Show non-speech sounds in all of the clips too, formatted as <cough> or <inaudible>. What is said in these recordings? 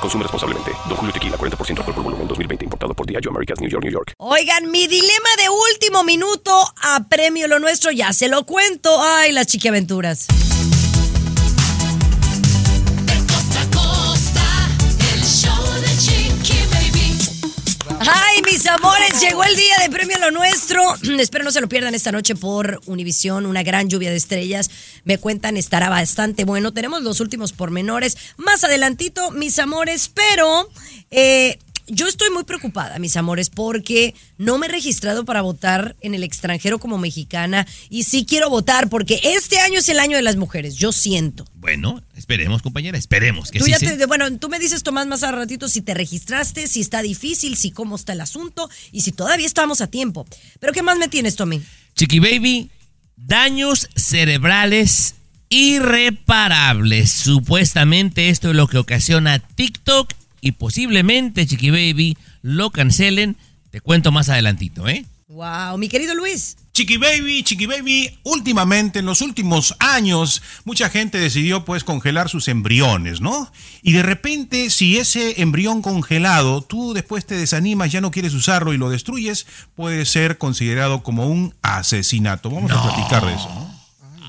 Consume responsablemente. Don Julio Tequila, 40% alcohol por volumen, 2020. Importado por Diageo Americas, New York, New York. Oigan, mi dilema de último minuto a premio lo nuestro, ya se lo cuento. Ay, las chiquiaventuras. Ay, mis amores, llegó el día de premio lo nuestro. <clears throat> Espero no se lo pierdan esta noche por Univisión, una gran lluvia de estrellas. Me cuentan, estará bastante bueno. Tenemos los últimos pormenores más adelantito, mis amores, pero eh, yo estoy muy preocupada, mis amores, porque no me he registrado para votar en el extranjero como mexicana y sí quiero votar porque este año es el año de las mujeres, yo siento. Bueno, esperemos, compañera, esperemos que Tú sí. ya sí. te- bueno, tú me dices, Tomás, más a ratito si te registraste, si está difícil, si cómo está el asunto y si todavía estamos a tiempo. Pero ¿qué más me tienes, Tommy? Chiqui Baby, daños cerebrales irreparables. Supuestamente esto es lo que ocasiona TikTok y posiblemente, Chiqui Baby, lo cancelen. Te cuento más adelantito, ¿eh? Wow, mi querido Luis. Chiqui Baby, Chiqui Baby, últimamente, en los últimos años, mucha gente decidió pues congelar sus embriones, ¿no? Y de repente, si ese embrión congelado, tú después te desanimas, ya no quieres usarlo y lo destruyes, puede ser considerado como un asesinato. Vamos a platicar de eso, ¿no?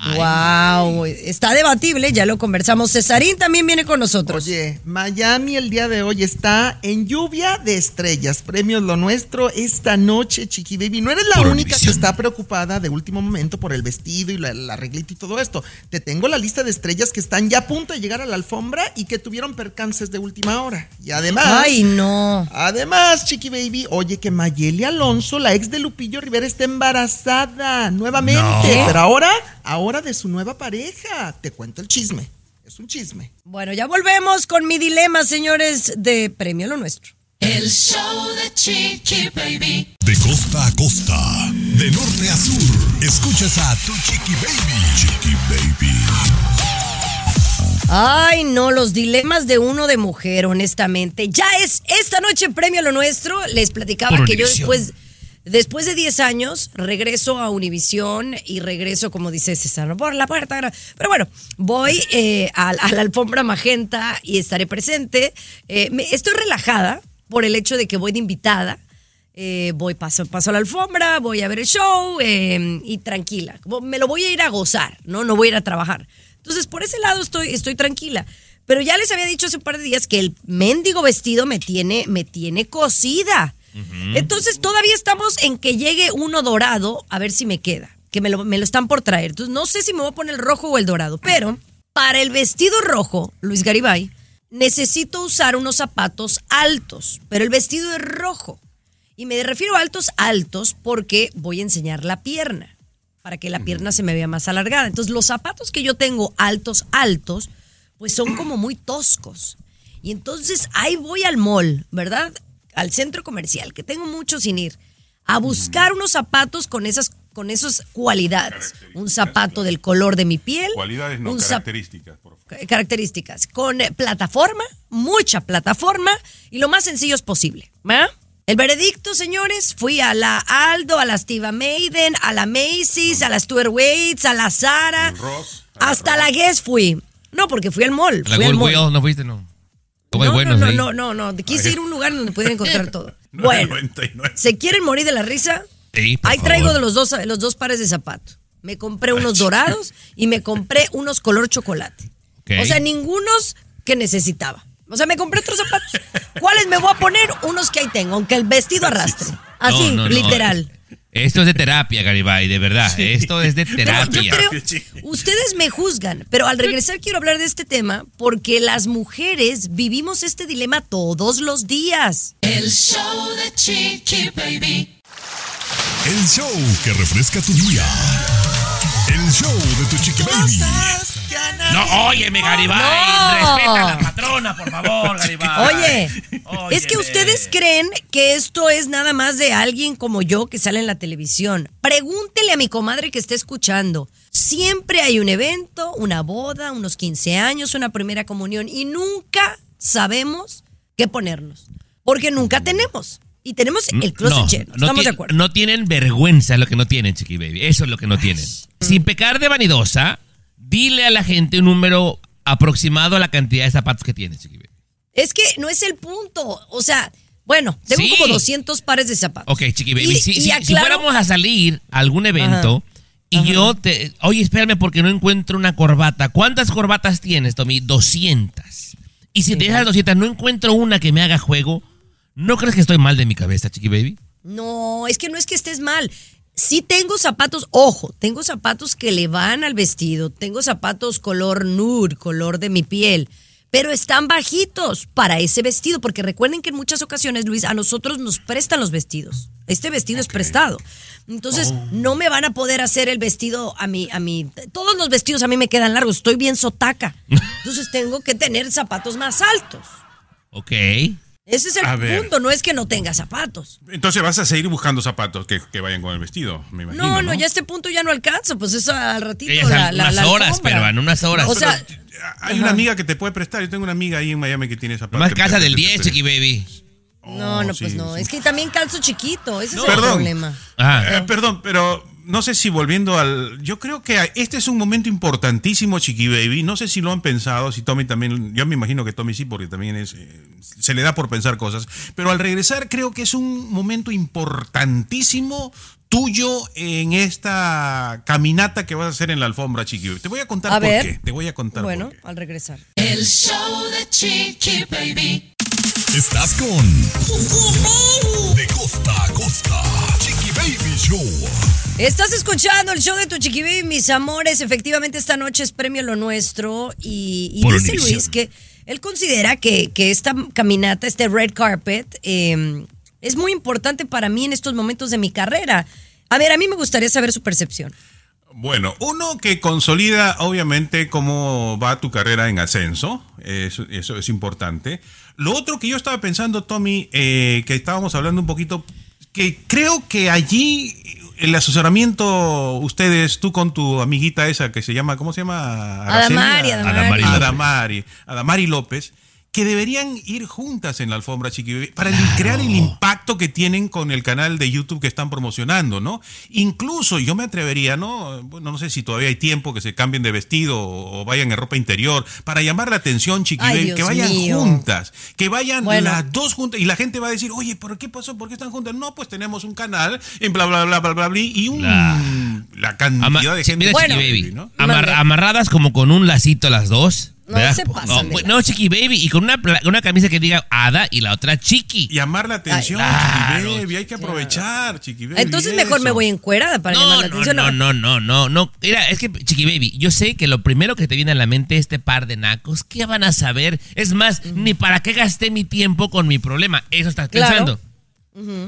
Wow, está debatible, ya lo conversamos. Cesarín también viene con nosotros. Oye, Miami el día de hoy está en lluvia de estrellas. Premios lo nuestro esta noche, Chiqui Baby. No eres la Por única que está preocupada de último momento por el vestido y la, la arreglito y todo esto. Te tengo la lista de estrellas que están ya a punto de llegar a la alfombra y que tuvieron percances de última hora. Y además. Ay, no. Además, Chiqui Baby, oye que Mayeli Alonso, la ex de Lupillo Rivera, está embarazada nuevamente. No. Pero ahora, ahora de su nueva pareja. Te cuento el chisme. Es un chisme. Bueno, ya volvemos con mi dilema, señores, de premio lo nuestro. El show de Chiqui Baby. De costa a costa, de norte a sur, escuchas a tu chiqui baby. Chiqui baby. Ay, no, los dilemas de uno de mujer, honestamente. Ya es esta noche premio lo nuestro. Les platicaba Por que yo después, después de 10 años regreso a Univisión y regreso, como dice César, por la puerta. Pero bueno, voy eh, a, la alfombra magenta y estaré presente. Eh, me- estoy relajada por el hecho de que voy de invitada. Eh, voy, paso, paso a la alfombra, voy a ver el show eh, y tranquila. Me lo voy a ir a gozar, ¿no? No voy a ir a trabajar. Entonces, por ese lado estoy, estoy tranquila. Pero ya les había dicho hace un par de días que el mendigo vestido me tiene, me tiene Entonces, todavía estamos en que llegue uno dorado, a ver si me queda. Que me lo, me lo están por traer. Entonces, no sé si me voy a poner el rojo o el dorado. Pero, para el vestido rojo, Luis Garibay, necesito usar unos zapatos altos. Pero el vestido es rojo. Y me refiero a altos, altos, porque voy a enseñar la pierna, para que la pierna se me vea más alargada. Entonces, los zapatos que yo tengo altos, altos, pues son como muy toscos. Y entonces ahí voy al mall, ¿verdad? Al centro comercial, que tengo mucho sin ir, a buscar unos zapatos con esas, con esas cualidades. Un zapato del color de mi piel. Cualidades no, características, por favor. ca- características, con eh, plataforma, mucha plataforma y lo más sencillos posible. ¿va? El veredicto, señores, fui a la Aldo, a la Steve Maiden, a la Macy's, a la Stuart Waits, a la Zara, Ross, a la hasta la Guess fui. No, porque fui al mall. La fui al mall. ¿no fuiste? No. Todo No, no, no, no, no, no. Quise ir a un lugar donde pudiera encontrar todo. <laughs> Bueno, 99. ¿se quieren morir de la risa? Sí, por Ahí favor. traigo de los dos, los dos pares de zapatos. Me compré unos dorados y me compré unos color chocolate. O sea, ningunos que necesitaba. O sea, me compré otros zapatos. ¿Cuáles me voy a poner? Unos que ahí tengo, aunque el vestido arrastre. Así, No, no, no. Esto es de terapia, Garibay, de verdad. Esto es de No, yo terapia. <laughs> creo, ustedes me juzgan, pero al regresar quiero hablar de este tema porque las mujeres vivimos este dilema todos los días. El show de Chiqui Baby. El show que refresca tu día. El show de tu chiqui baby. No, óyeme, Garibay. No. Respeta a la patrona, por favor, Garibay. Oye, es que ustedes creen que esto es nada más de alguien como yo que sale en la televisión. Pregúntele a mi comadre que está escuchando. Siempre hay un evento, una boda, unos 15 años, una primera comunión y nunca sabemos qué ponernos. Porque nunca tenemos. Y tenemos el closet no, lleno. no Estamos de acuerdo. No tienen vergüenza lo que no tienen, Chiqui Baby. Eso es lo que no tienen. Sin pecar de vanidosa, dile a la gente un número aproximado a la cantidad de zapatos que tienes, Chiqui Baby. Es que no es el punto. O sea, bueno, tengo Sí. como 200 pares de zapatos. Ok, Chiqui Baby. Y- si, y si- fuéramos a salir a algún evento y yo te... Oye, espérame porque no encuentro una corbata. ¿Cuántas corbatas tienes, Tommy? 200. Y si de esas 200 no encuentro una que me haga juego, ¿no crees que estoy mal de mi cabeza, Chiqui Baby? No, es que no es que estés mal. Sí tengo zapatos, ojo, tengo zapatos que le van al vestido, tengo zapatos color nude, color de mi piel, pero están bajitos para ese vestido, porque recuerden que en muchas ocasiones, Luis, a nosotros nos prestan los vestidos. Este vestido es prestado. Entonces, no me van a poder hacer el vestido a mí, a mí. Todos los vestidos a mí me quedan largos, estoy bien sotaca. <laughs> Entonces tengo que tener zapatos más altos. Ok. Ese es el A ver. punto, no es que no tenga zapatos. Entonces vas a seguir buscando zapatos que, que vayan con el vestido, me imagino. No, no, ya a este punto ya no alcanzo, pues eso al ratito. Ellas la, al- la- unas la horas, alfombra. pero en unas horas. O sea, Hay una amiga que te puede prestar. Yo tengo una amiga ahí en Miami que tiene zapatos. Más casa del que- 10, que- Chiqui Baby. no, no, pues sí, no. sí. Es que también calzo chiquito, ese es el Perdón. problema. Ajá. Eh, perdón, pero no sé si volviendo al. Yo creo que este es un momento importantísimo, Chiqui Baby. No sé si lo han pensado, si Tommy también. Yo me imagino que Tommy sí, porque también es. eh, se le da por pensar cosas. Pero al regresar, creo que es un momento importantísimo tuyo en esta caminata que vas a hacer en la alfombra, Chiqui Baby. Te voy a contar A por ver. qué. Te voy a contar Bueno, por qué. al regresar. El show de Chiqui Baby. Estás con De costa a costa. Chiqui Baby Show. Estás escuchando el show de tu chiqui baby, mis amores. Efectivamente, esta noche es premio lo nuestro. Y, dice Univision. Luis que él considera que, que esta caminata, este red carpet, eh, es muy importante para mí en estos momentos de mi carrera. A ver, a mí me gustaría saber su percepción. Bueno, uno que consolida obviamente cómo va tu carrera en ascenso, eso, eso es importante. Lo otro que yo estaba pensando, Tommy, eh, que estábamos hablando un poquito, que creo que allí el asesoramiento, ustedes, tú con tu amiguita esa que se llama, ¿cómo se llama? Araceli? Adamari, Adamari. Adamari López. Adamari, Adamari López, que deberían ir juntas en la alfombra Chiqui Baby para crear el impacto que tienen con el canal de YouTube que están promocionando, ¿no? Incluso yo me atrevería, ¿no? Bueno, no sé si todavía hay tiempo que se cambien de vestido o, o vayan en ropa interior para llamar la atención, Chiqui Ay, Dios que vayan mío. juntas, que vayan Bueno. las dos juntas y la gente va a decir, oye, ¿pero qué pasó? ¿Por qué están juntas? No, pues tenemos un canal en bla, bla, bla, bla, bla, bla, y un, La- la cantidad Ama- de gente. mira, Bueno. Chiqui Baby. ¿no? Amar- amarradas como con un lacito las dos. No ¿verdad? se pasan No, de pues, no, Chiqui Baby. Y con una, pla- una camisa que diga Ada y la otra Chiqui. Llamar la atención, Ay, Chiqui Baby, hay que aprovechar, Chiqui Baby. Entonces mejor me voy encuerada para llamar la no, atención. no, no, no, no, no. Mira, es que, Chiqui Baby, yo sé que lo primero que te viene a la mente es este par de nacos. ¿Qué van a saber? Es más, ni para qué gasté mi tiempo con mi problema. Eso estás Claro. pensando.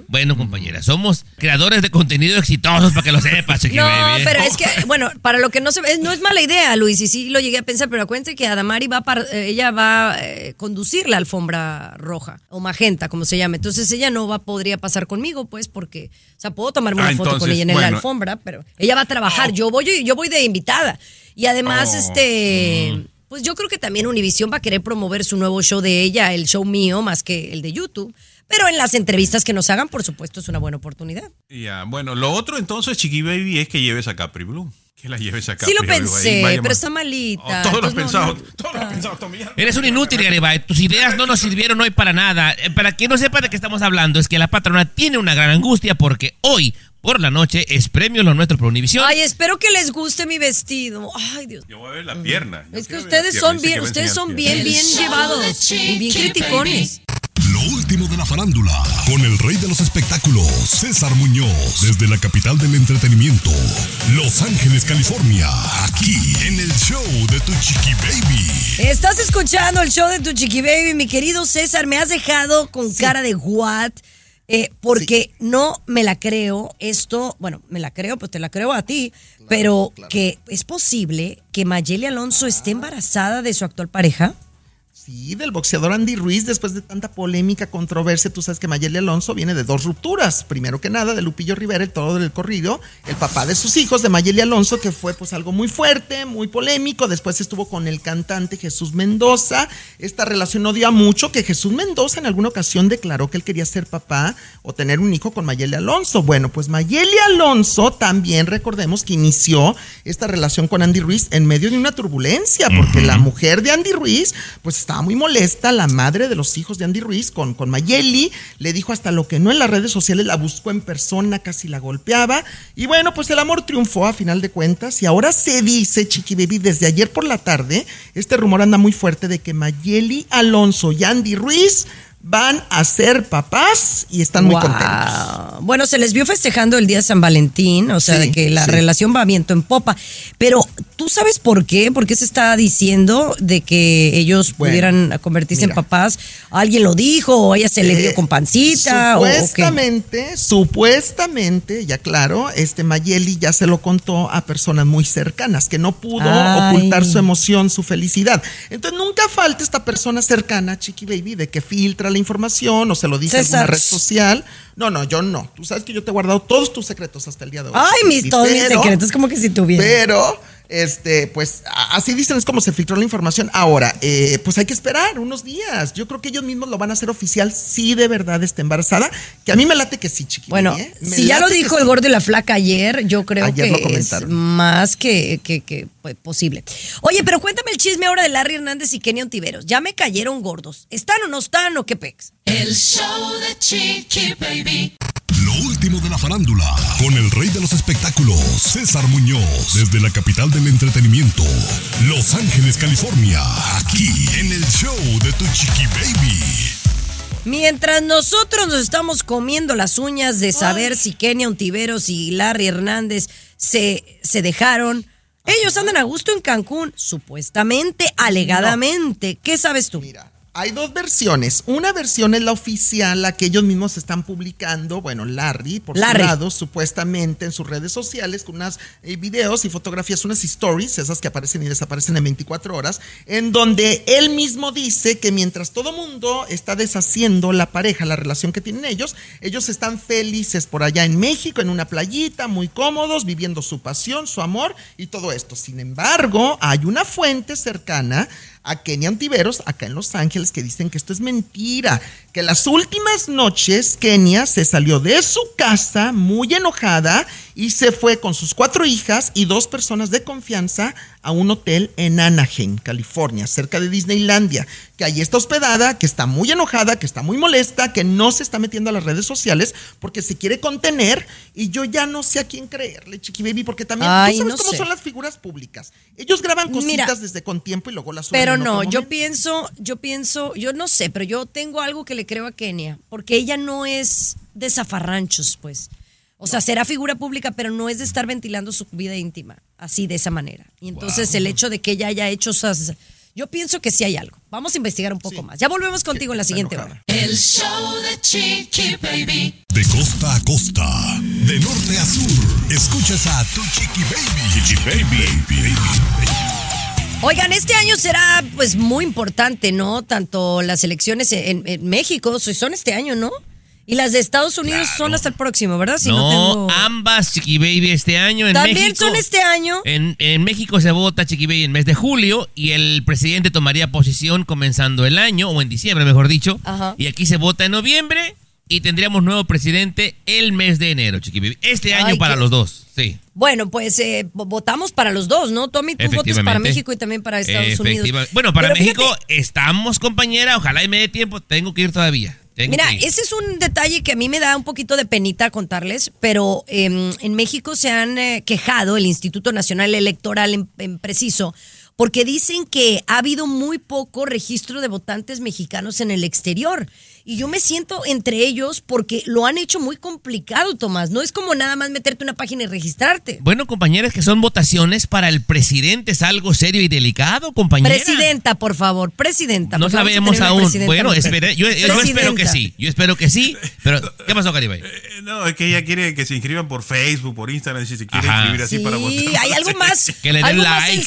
Bueno, compañera, somos creadores de contenido exitosos para que lo sepas, <laughs> Chiqui No, Baby. ¿eh? pero es que, bueno, para lo que no se ve, no es mala idea, Luis, y sí lo llegué a pensar, pero acuérdense que Adamari va a, par- eh, ella va a eh, conducir la alfombra roja, o magenta, como se llama. Entonces ella no va, podría pasar conmigo, pues, porque, o sea, puedo tomarme una Ah, foto con ella en la alfombra, pero ella va a trabajar, yo voy, yo voy de invitada. Y además, Oh. este, pues yo creo que también Univision va a querer promover su nuevo show de ella, el show mío, más que el de YouTube. Pero en las entrevistas que nos hagan, por supuesto, es una buena oportunidad. Ya, bueno, lo otro entonces, Chiqui Baby, es que lleves a Capri Blue. Que la lleves a Capri Sí lo Blue. pensé, pero está malita. Oh, todo lo has entonces no- pensado, no- todo lo has pensado, Tommy. ya. Eres un inútil, Garibay. Tus ideas no nos sirvieron hoy para nada. Eh, Para quien no sepa de qué estamos hablando, es que la patrona tiene una gran angustia porque hoy, por la noche, es premio lo nuestro por Univisión. Ay, espero que les guste mi vestido. Ay, Dios. Yo voy a ver la pierna. Yo Es que ustedes son bien, ustedes son bien, bien llevados y bien criticones. Lo último de la farándula, con el rey de los espectáculos, César Muñoz, desde la capital del entretenimiento, Los Ángeles, California, aquí en el show de Tu Chiqui Baby. Estás escuchando el show de tu chiqui baby, mi querido César. Me has dejado con cara de what. Eh, porque no me la creo esto, bueno, me la creo, pues te la creo a ti, pero que es posible que Mayeli Alonso esté embarazada de su actual pareja. Sí, del boxeador Andy Ruiz, después de tanta polémica, controversia, tú sabes que Mayeli Alonso viene de dos rupturas. Primero que nada, de Lupillo Rivera, el todo del corrido, el papá de sus hijos, de Mayeli Alonso, que fue pues algo muy fuerte, muy polémico. Después estuvo con el cantante Jesús Mendoza. Esta relación no dio a mucho, que Jesús Mendoza en alguna ocasión declaró que él quería ser papá o tener un hijo con Mayeli Alonso. Bueno, pues Mayeli Alonso también recordemos que inició esta relación con Andy Ruiz en medio de una turbulencia, porque la mujer de Andy Ruiz, pues estaba muy molesta, la madre de los hijos de Andy Ruiz con, con Mayeli, le dijo hasta lo que no en las redes sociales, la buscó en persona, casi la golpeaba, y bueno, pues el amor triunfó a final de cuentas, y ahora se dice, Chiqui Baby, desde ayer por la tarde, este rumor anda muy fuerte de que Mayeli Alonso y Andy Ruiz van a ser papás y están muy Wow. contentos. Bueno, se les vio festejando el día de San Valentín, o sea, Sí, de que la sí. relación va viento en popa. Pero, ¿tú sabes por qué? ¿Por qué se está diciendo de que ellos Bueno, pudieran convertirse en papás? ¿Alguien lo dijo? ¿O ella se le vio Eh, con pancita? ¿O, o qué? Supuestamente, supuestamente, ya claro, este Mayeli ya se lo contó a personas muy cercanas, que no pudo Ay. ocultar su emoción, su felicidad. Entonces nunca falta esta persona cercana, Chiqui Baby, de que filtra la información o se lo dice a alguna César. red social. No, no, yo no. Tú sabes que yo te he guardado todos tus secretos hasta el día de hoy. Ay, mis, todos mis secretos, como que si tuviera. pero, este, pues, así dicen, es como se filtró la información. Ahora, eh, pues hay que esperar unos días. Yo creo que ellos mismos lo van a hacer oficial si de verdad está embarazada. Que a mí me late que sí, chiquita. Bueno, ¿eh? Si ya lo dijo sí. el gordo y la flaca ayer, yo creo Ayer que es más que, que- que, pues, posible. Oye, pero cuéntame el chisme ahora de Larry Hernández y Kenny Ontiveros. Ya me cayeron gordos. ¿Están o no están o qué pex? El show de Chiqui Baby. Lo último de la farándula, con el rey de los espectáculos, César Muñoz, desde la capital del entretenimiento, Los Ángeles, California, aquí en el show de tu chiqui baby. Mientras nosotros nos estamos comiendo las uñas de saber si Kenia Ontiveros y Larry Hernández se, se dejaron, ellos andan a gusto en Cancún, supuestamente, alegadamente. ¿Qué sabes tú? Mira, hay dos versiones. Una versión es la oficial, la que ellos mismos están publicando. Bueno, Larry, por Larry. su lado, supuestamente en sus redes sociales, con unas eh, videos y fotografías, unas stories, esas que aparecen y desaparecen en 24 horas, en donde él mismo dice que mientras todo mundo está deshaciendo la pareja, la relación que tienen ellos, ellos están felices por allá en México, en una playita, muy cómodos, viviendo su pasión, su amor y todo esto. Sin embargo, hay una fuente cercana a Kenia Antiveros, acá en Los Ángeles, que dicen que esto es mentira, que las últimas noches Kenia se salió de su casa muy enojada y se fue con sus cuatro hijas y dos personas de confianza a un hotel en Anaheim, California, cerca de Disneylandia, que ahí está hospedada, que está muy enojada, que está muy molesta, que no se está metiendo a las redes sociales porque se quiere contener y yo ya no sé a quién creerle, Chiqui Baby, porque también Ay, tú sabes no cómo sé. son las figuras públicas. Ellos graban cositas Mira, desde con tiempo y luego las suben. Pero no, yo pienso, yo pienso, yo no sé, pero yo tengo algo que le creo a Kenia, porque ella no es de zafarranchos, pues. O sea, será figura pública, pero no es de estar ventilando su vida íntima, así de esa manera. Y entonces el hecho de que ella haya hecho esas... Yo pienso que sí hay algo. Vamos a investigar un poco más. Ya volvemos contigo en la siguiente enojada. hora. El show de Chiqui Baby. De costa a costa, de norte a sur, escuchas a tu chiqui baby. Chiqui baby. Oigan, este año será pues muy importante, ¿no? Tanto las elecciones en, en México so- son este año, ¿no? Y las de Estados Unidos son hasta el próximo, ¿verdad? Si no, no, tengo- ambas Chiqui Baby este año en También México. son este año. En, en México se vota Chiqui Baby en mes de julio y el presidente tomaría posesión comenzando el año, o en diciembre, mejor dicho. Ajá. Y aquí se vota en noviembre y tendríamos nuevo presidente el mes de enero, Chiqui Baby. Este Ay, año para qué- los dos, sí. Bueno, pues eh, vo- votamos para los dos, ¿no? Tommy, tú votas para. México y también para Estados Unidos. Bueno, para Pero México fíjate, estamos, compañera. Ojalá y me dé tiempo. Tengo que ir todavía. Mira, ese es un detalle que a mí me da un poquito de penita contarles, pero em, en México se han eh, quejado el Instituto Nacional Electoral en, en preciso, porque dicen que ha habido muy poco registro de votantes mexicanos en el exterior Y yo me siento entre ellos porque lo han hecho muy complicado, Tomás. No es como nada más meterte una página y registrarte. Bueno, compañeras, que son votaciones para el presidente. Es algo serio y delicado, compañera. Presidenta, por favor, presidenta. No sabemos aún. Bueno, espere, yo, yo espero que Presidenta. sí. Yo espero que sí. Pero, ¿qué pasó, Garibay? Eh, No, es que ella quiere que se inscriban por Facebook, por Instagram, si se quiere Ajá. inscribir así Sí, para votar. hay algo más, <laughs> Que le den algo más like.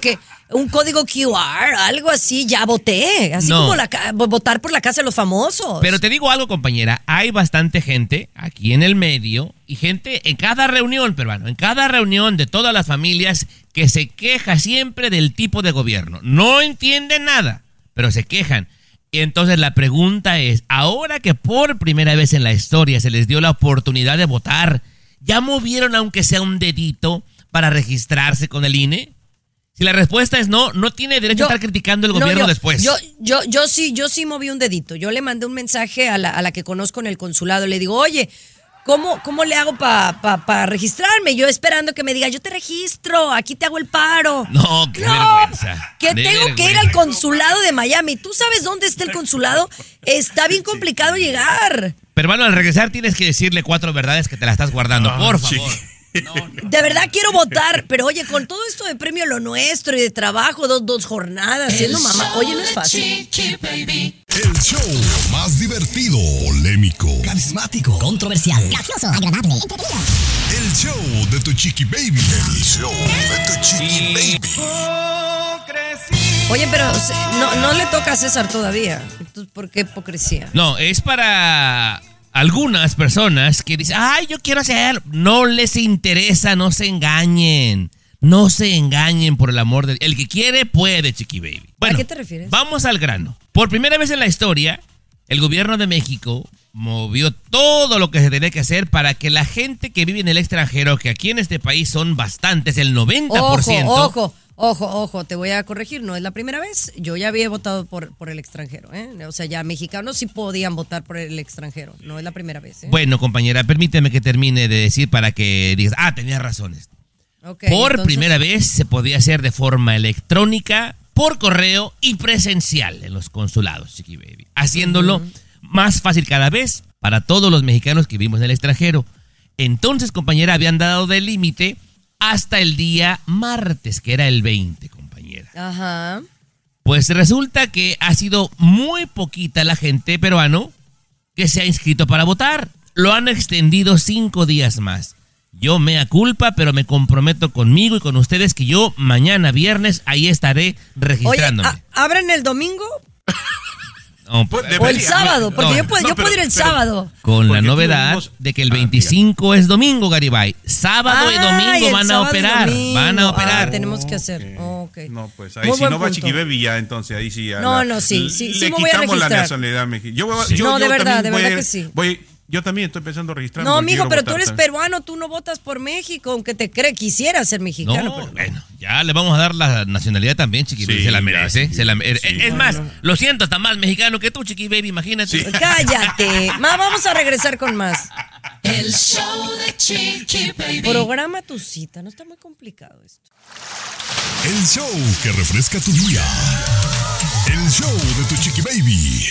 Que un código QR, algo así, ya voté. Así No. como la, votar por la casa de los famosos. Pero te digo algo, compañera. Hay bastante gente aquí en el medio y gente en cada reunión, peruano, en cada reunión de todas las familias que se queja siempre del tipo de gobierno. No entienden nada, pero se quejan. Y entonces la pregunta es, ahora que por primera vez en la historia se les dio la oportunidad de votar, ¿ya movieron aunque sea un dedito para registrarse con el INE? Si la respuesta es no, no tiene derecho a estar criticando el no, gobierno yo- después. Yo, yo, yo sí, yo sí moví un dedito. Yo le mandé un mensaje a la, a la que conozco en el consulado. Le digo, oye, ¿cómo, cómo le hago para pa, pa registrarme? Yo esperando que me diga, yo te registro, aquí te hago el paro. No, qué No, vergüenza. que De tengo que ir al consulado de Miami. ¿Tú sabes dónde está el consulado? Está bien complicado llegar. Pero hermano, al regresar tienes que decirle cuatro verdades que te la estás guardando, Ah, por sí. De verdad quiero votar, pero oye, con todo esto de premio lo nuestro y de trabajo, dos, dos jornadas, siendo mamá, oye, no es fácil. El show más divertido, polémico, Carismático, controversial, gracioso, agradable, entretenido. el show de tu chiqui baby. El show de tu chiqui baby. Oye, pero no, no le toca a César todavía. Entonces, ¿por qué hipocresía? No, es para algunas personas que dicen, ay, yo quiero hacer. No les interesa, no se engañen. No se engañen por el amor de El que quiere, puede, chiqui baby. Bueno, qué te refieres? Vamos al grano. Por primera vez en la historia, el gobierno de México movió todo lo que se tenía que hacer para que la gente que vive en el extranjero, que aquí en este país son bastantes, el 90%. Ojo, ojo, ojo, ojo, te voy a corregir, no es la primera vez. Yo ya había votado por, por el extranjero, ¿eh? O sea, ya mexicanos sí podían votar por el extranjero, no es la primera vez, ¿eh? Bueno, compañera, permíteme que termine de decir para que digas, ah, tenías razones. Por entonces- primera vez se podía hacer de forma electrónica, por correo y presencial en los consulados, Chiqui Baby, haciéndolo más fácil cada vez para todos los mexicanos que vivimos en el extranjero. Entonces, compañera, habían dado de límite hasta el día martes, que era el 20, compañera. Ajá. Pues resulta que ha sido muy poquita la gente peruano que se ha inscrito para votar. Lo han extendido cinco días más. Yo mea culpa, pero me comprometo conmigo y con ustedes que yo mañana viernes ahí estaré registrándome. ¿a- ¿abren el domingo <laughs> No, Pues, o el sábado? Porque no, yo, puedo, no, yo pero- puedo ir el pero- sábado. con la novedad de que el Ah, 25 es domingo, Garibay. Sábado y Ay, domingo van a operar. domingo. Van a Ah, operar. tenemos que hacer. No, pues ahí Muy si no va punto. Chiqui Baby ya, entonces ahí sí. ya No, la- no, sí, sí, le sí me voy a quitamos la nacionalidad mexicana. Yo, voy- Sí. yo- No, de yo verdad, también de voy a verdad ir- que sí. voy- yo también estoy pensando registrar. No, mijo, pero tú eres peruano, tú no votas por México, aunque te cree, quisiera ser mexicano. No, pero no. bueno, ya le vamos a dar la nacionalidad también, Chiqui Baby. Sí, Se la merece. sí. se la mere- Sí. es más, lo siento, está más mexicano que tú, Chiqui Baby, imagínate. Sí. Cállate. Ma, vamos a regresar con más. El show de Chiqui Baby. Programa tu cita, no está muy complicado esto. El show que refresca tu día. El show de tu chiqui baby.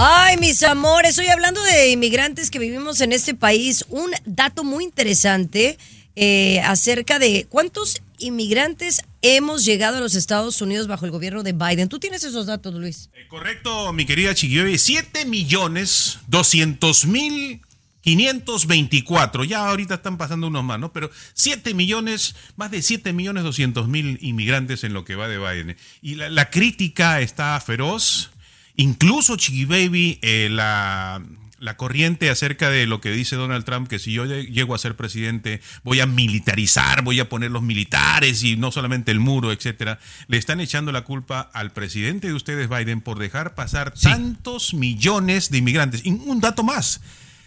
Ay, mis amores, estoy hablando de inmigrantes que vivimos en este país. Un dato muy interesante eh, acerca de cuántos inmigrantes hemos llegado a los Estados Unidos bajo el gobierno de Biden. ¿Tú tienes esos datos, Luis? Eh, Correcto, mi querida Chiqui Baby. 7 millones 200 mil 524. Ya ahorita están pasando unos más, ¿no? Pero 7 millones, más de 7 millones 200 mil inmigrantes en lo que va de Biden. Y la crítica está feroz. Incluso, Chiqui Baby, eh, la, la corriente acerca de lo que dice Donald Trump, que si yo lle- llego a ser presidente, voy a militarizar, voy a poner los militares y no solamente el muro, etcétera, le están echando la culpa al presidente de ustedes, Biden, por dejar pasar Sí. tantos millones de inmigrantes. Y un dato más: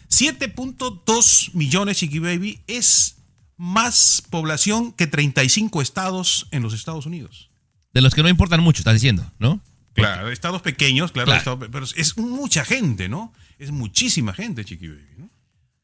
7.2 millones, Chiqui Baby, es más población que 35 estados en los Estados Unidos. De los que no importan mucho, estás diciendo, ¿no? Claro, estados pequeños, claro, Claro. estados- pero es mucha gente, ¿no? Es muchísima gente, Chiqui Baby, ¿no?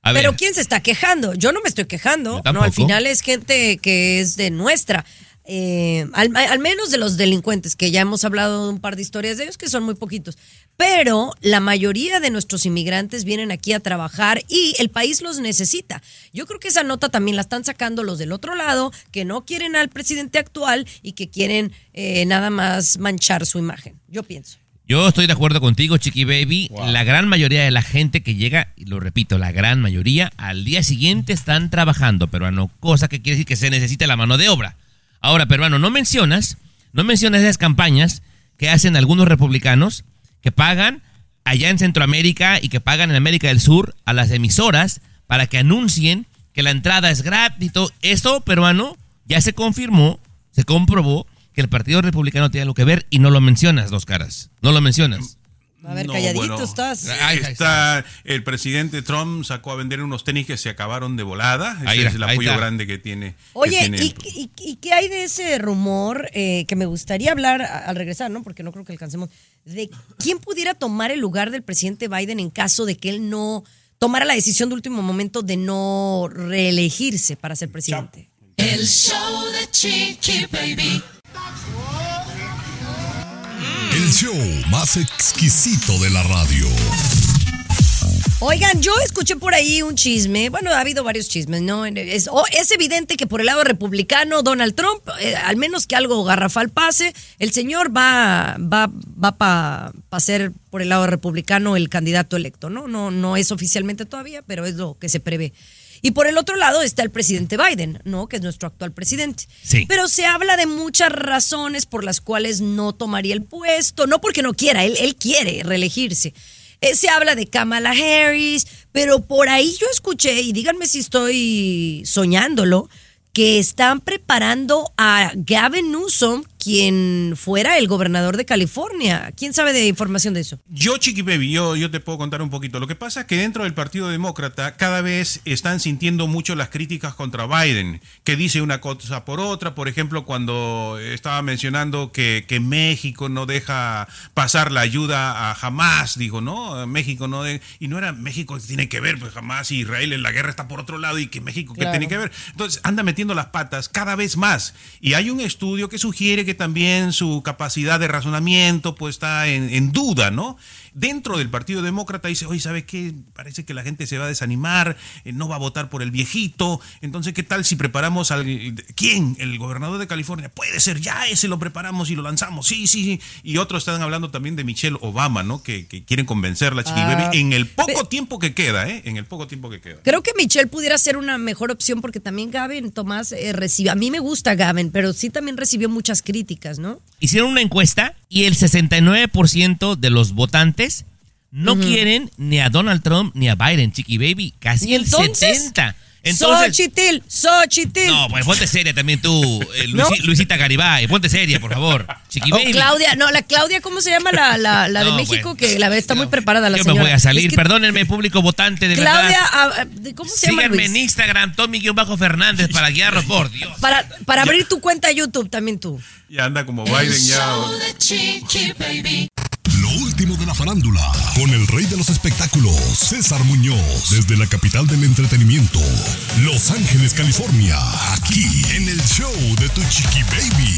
A ver, Pero ¿quién se está quejando? Yo no me estoy quejando. No, al final es gente que es de nuestra. Eh, al, al menos de los delincuentes, que ya hemos hablado de un par de historias de ellos, que son muy poquitos. Pero la mayoría de nuestros inmigrantes vienen aquí a trabajar y el país los necesita. Yo creo que esa nota también la están sacando los del otro lado, que no quieren al presidente actual y que quieren eh, nada más manchar su imagen. Yo pienso. Yo estoy de acuerdo contigo, Chiqui Baby. La gran mayoría de la gente que llega, y lo repito, la gran mayoría, al día siguiente están trabajando, peruano, cosa que quiere decir que se necesita la mano de obra. Ahora, peruano, no mencionas, no mencionas esas campañas que hacen algunos republicanos que pagan allá en Centroamérica y que pagan en América del Sur a las emisoras para que anuncien que la entrada es gratis. Esto, peruano, ya se confirmó, se comprobó que el Partido Republicano tiene algo que ver y no lo mencionas, dos caras. No lo mencionas. A ver, No, calladito bueno, estás. Ahí está. El presidente Trump sacó a vender unos tenis que se acabaron de volada. Ese Ahí es el ahí apoyo está. grande que tiene. que Oye, tiene ¿y, el- y- y qué hay de ese rumor eh, que me gustaría hablar al regresar, ¿no? Porque no creo que alcancemos. De quién pudiera tomar el lugar del presidente Biden en caso de que él no tomara la decisión de último momento de no reelegirse para ser presidente. El show de Chiqui Baby. El show más exquisito de la radio. Oigan, yo escuché por ahí un chisme, bueno, ha habido varios chismes, ¿no? Es, o- es evidente que por el lado republicano, Donald Trump, eh, al menos que algo garrafal pase, el señor va, va, va para ser por el lado republicano el candidato electo, ¿no? ¿no? No es oficialmente todavía, pero es lo que se prevé. Y por el otro lado está el presidente Biden, ¿no? Que es nuestro actual presidente. Sí. Pero se habla de muchas razones por las cuales no tomaría el puesto, no porque no quiera, él, él quiere reelegirse. Eh, se habla de Kamala Harris, pero por ahí yo escuché, y díganme si estoy soñándolo, que están preparando a Gavin Newsom, quien fuera el gobernador de California. ¿Quién sabe de información de eso? Yo, Chiqui Baby, yo, yo te puedo contar un poquito. Lo que pasa es que dentro del Partido Demócrata cada vez están sintiendo mucho las críticas contra Biden, que dice una cosa por otra. Por ejemplo, cuando estaba mencionando que, que México no deja pasar la ayuda a Hamas, dijo, ¿no? México no de- y no era México que tiene que ver, pues Hamas y Israel en la guerra está por otro lado y que México que Claro. tiene que ver. Entonces anda metiendo las patas cada vez más. Y hay un estudio que sugiere que también su capacidad de razonamiento pues está en, en duda, ¿no? Dentro del Partido Demócrata dice, oye, ¿sabe qué? Parece que la gente se va a desanimar, eh, no va a votar por el viejito. Entonces, ¿qué tal si preparamos al... ¿Quién? El gobernador de California. Puede ser, ya ese lo preparamos y lo lanzamos. Sí, sí, sí. Y otros están hablando también de Michelle Obama, ¿no? Que, que quieren convencerla, Chiqui Ah, en el poco tiempo que queda, ¿eh? En el poco tiempo que queda. Creo que Michelle pudiera ser una mejor opción porque también Gavin, Tomás, eh, recibe, a mí me gusta Gavin, pero sí también recibió muchas críticas, ¿no? Hicieron una encuesta y el 69% de los votantes no quieren ni a Donald Trump ni a Biden, Chiqui Baby. Casi ¿Y el entonces? 70%. Entonces, Xochitl, Xochitl. no, pues ponte seria también tú, eh, No. Luisita Garibay. Ponte seria, por favor. Chiqui. Claudia, no, la Claudia, ¿cómo se llama la, la, la de No, México? bueno. que la verdad está muy preparada la Yo señora. me voy a salir. Es que Perdónenme, público votante, de Claudia, verdad. ah, ah, ¿cómo se llama Síganme Luis? en Instagram, Tommy-Fernández, para guiarlos, por Dios. Para, para abrir tu cuenta de YouTube también tú. Ya anda como Biden ya. La farándula, con el rey de los espectáculos, César Muñoz, desde la capital del entretenimiento, Los Ángeles, California, aquí en el show de Tu Chiqui Baby.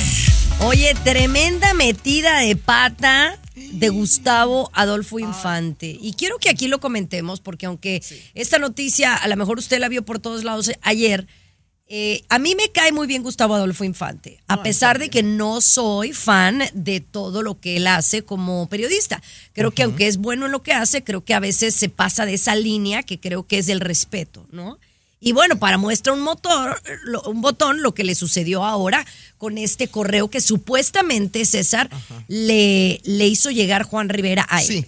Oye, tremenda metida de pata de Gustavo Adolfo Infante. Y quiero que aquí lo comentemos porque aunque esta noticia a lo mejor usted la vio por todos lados ayer, eh, a mí me cae muy bien Gustavo Adolfo Infante, a pesar de que no soy fan de todo lo que él hace como periodista. Creo que aunque es bueno en lo que hace, creo que a veces se pasa de esa línea que creo que es el respeto, ¿no? Y bueno, para muestra un motor, lo- un botón, lo que le sucedió ahora con este correo que supuestamente César le, le hizo llegar Juan Rivera a él. Sí.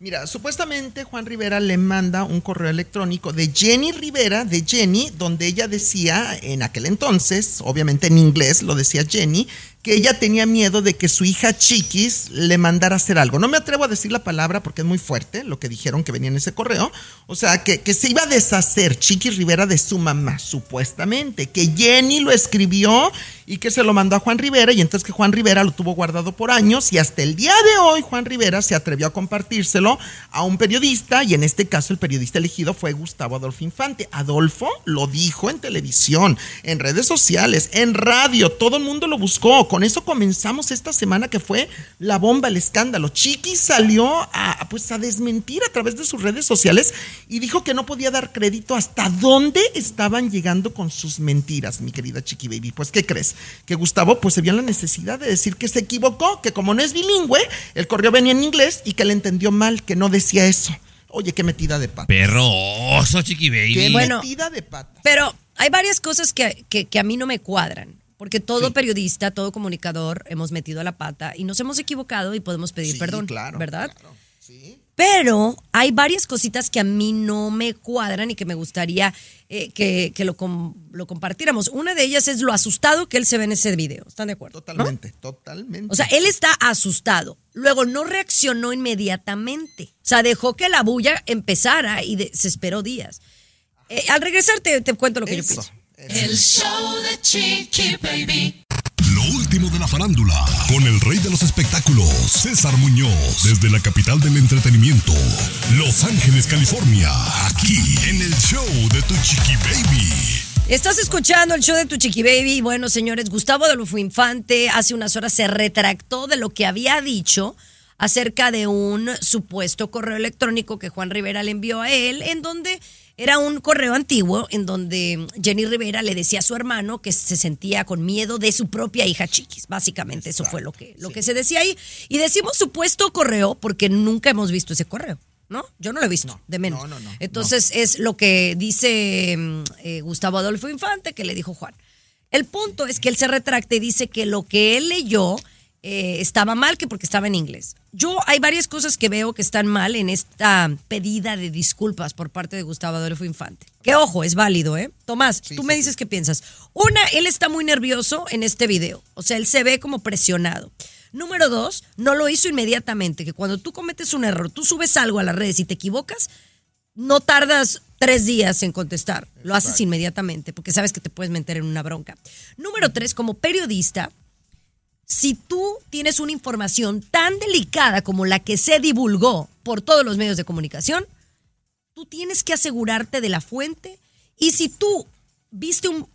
Mira, supuestamente Juan Rivera le manda un correo electrónico de Jenny Rivera, de Jenny, donde ella decía, en aquel entonces, obviamente en inglés lo decía Jenny, que ella tenía miedo de que su hija Chiquis le mandara hacer algo. No me atrevo a decir la palabra porque es muy fuerte lo que dijeron que venía en ese correo. O sea, que, que se iba a deshacer Chiquis Rivera de su mamá, supuestamente. Que Jenny lo escribió y que se lo mandó a Juan Rivera y entonces que Juan Rivera lo tuvo guardado por años y hasta el día de hoy Juan Rivera se atrevió a compartírselo a un periodista y en este caso el periodista elegido fue Gustavo Adolfo Infante. Adolfo lo dijo en televisión, en redes sociales, en radio, todo el mundo lo buscó. Con eso comenzamos esta semana que fue la bomba, el escándalo. Chiqui salió a, pues, a desmentir a través de sus redes sociales y dijo que no podía dar crédito hasta dónde estaban llegando con sus mentiras, mi querida Chiqui Baby. Pues, ¿qué crees? Que Gustavo pues se vio en la necesidad de decir que se equivocó, que como no es bilingüe, el correo venía en inglés y que le entendió mal, que no decía eso. Oye, qué metida de pata. Perroso, chiqui baby. Qué Bueno. metida de pata. Pero hay varias cosas que, que- que a mí no me cuadran. Porque todo periodista, todo comunicador hemos metido la pata y nos hemos equivocado y podemos pedir Sí, perdón. claro, ¿Verdad? claro, sí. Pero hay varias cositas que a mí no me cuadran y que me gustaría eh, que, que lo, com- lo compartiéramos. Una de ellas es lo asustado que él se ve en ese video. ¿Están de acuerdo? ¿No? Totalmente, totalmente. O sea, él está asustado. Luego no reaccionó inmediatamente. O sea, dejó que la bulla empezara y se esperó días. Eh, al regresar te, te cuento lo que yo Eso. pienso. El show de Chiqui Baby. Lo último de la farándula, con el rey de los espectáculos, César Muñoz, desde la capital del entretenimiento, Los Ángeles, California, aquí en el show de Tu Chiqui Baby. Estás escuchando el show de tu chiqui baby. Bueno, señores, Gustavo Adolfo Infante hace unas horas se retractó de lo que había dicho acerca de un supuesto correo electrónico que Juan Rivera le envió a él, en donde era un correo antiguo, en donde Jenny Rivera le decía a su hermano que se sentía con miedo de su propia hija Chiquis. Básicamente, eso fue lo que, lo que se decía ahí. Y decimos supuesto correo porque nunca hemos visto ese correo. ¿No? Yo no lo he visto, de menos. no, no, no, Entonces es lo que dice mm, eh, Gustavo Adolfo Infante que le dijo Juan. El punto es que él se retracta y dice que lo que él leyó eh, estaba mal, que porque estaba en inglés. Yo hay varias cosas que veo que están mal en esta pedida de disculpas por parte de Gustavo Adolfo Infante. Que ojo, es válido, ¿eh? Tomás, tú me dices qué piensas. Una, él está muy nervioso en este video. O sea, él se ve como presionado. Número dos, no lo hizo inmediatamente, que cuando tú cometes un error, tú subes algo a las redes y te equivocas, no tardas tres días en contestar, lo haces inmediatamente porque sabes que te puedes meter en una bronca. Número tres, como periodista, si tú tienes una información tan delicada como la que se divulgó por todos los medios de comunicación, tú tienes que asegurarte de la fuente y si tú viste un,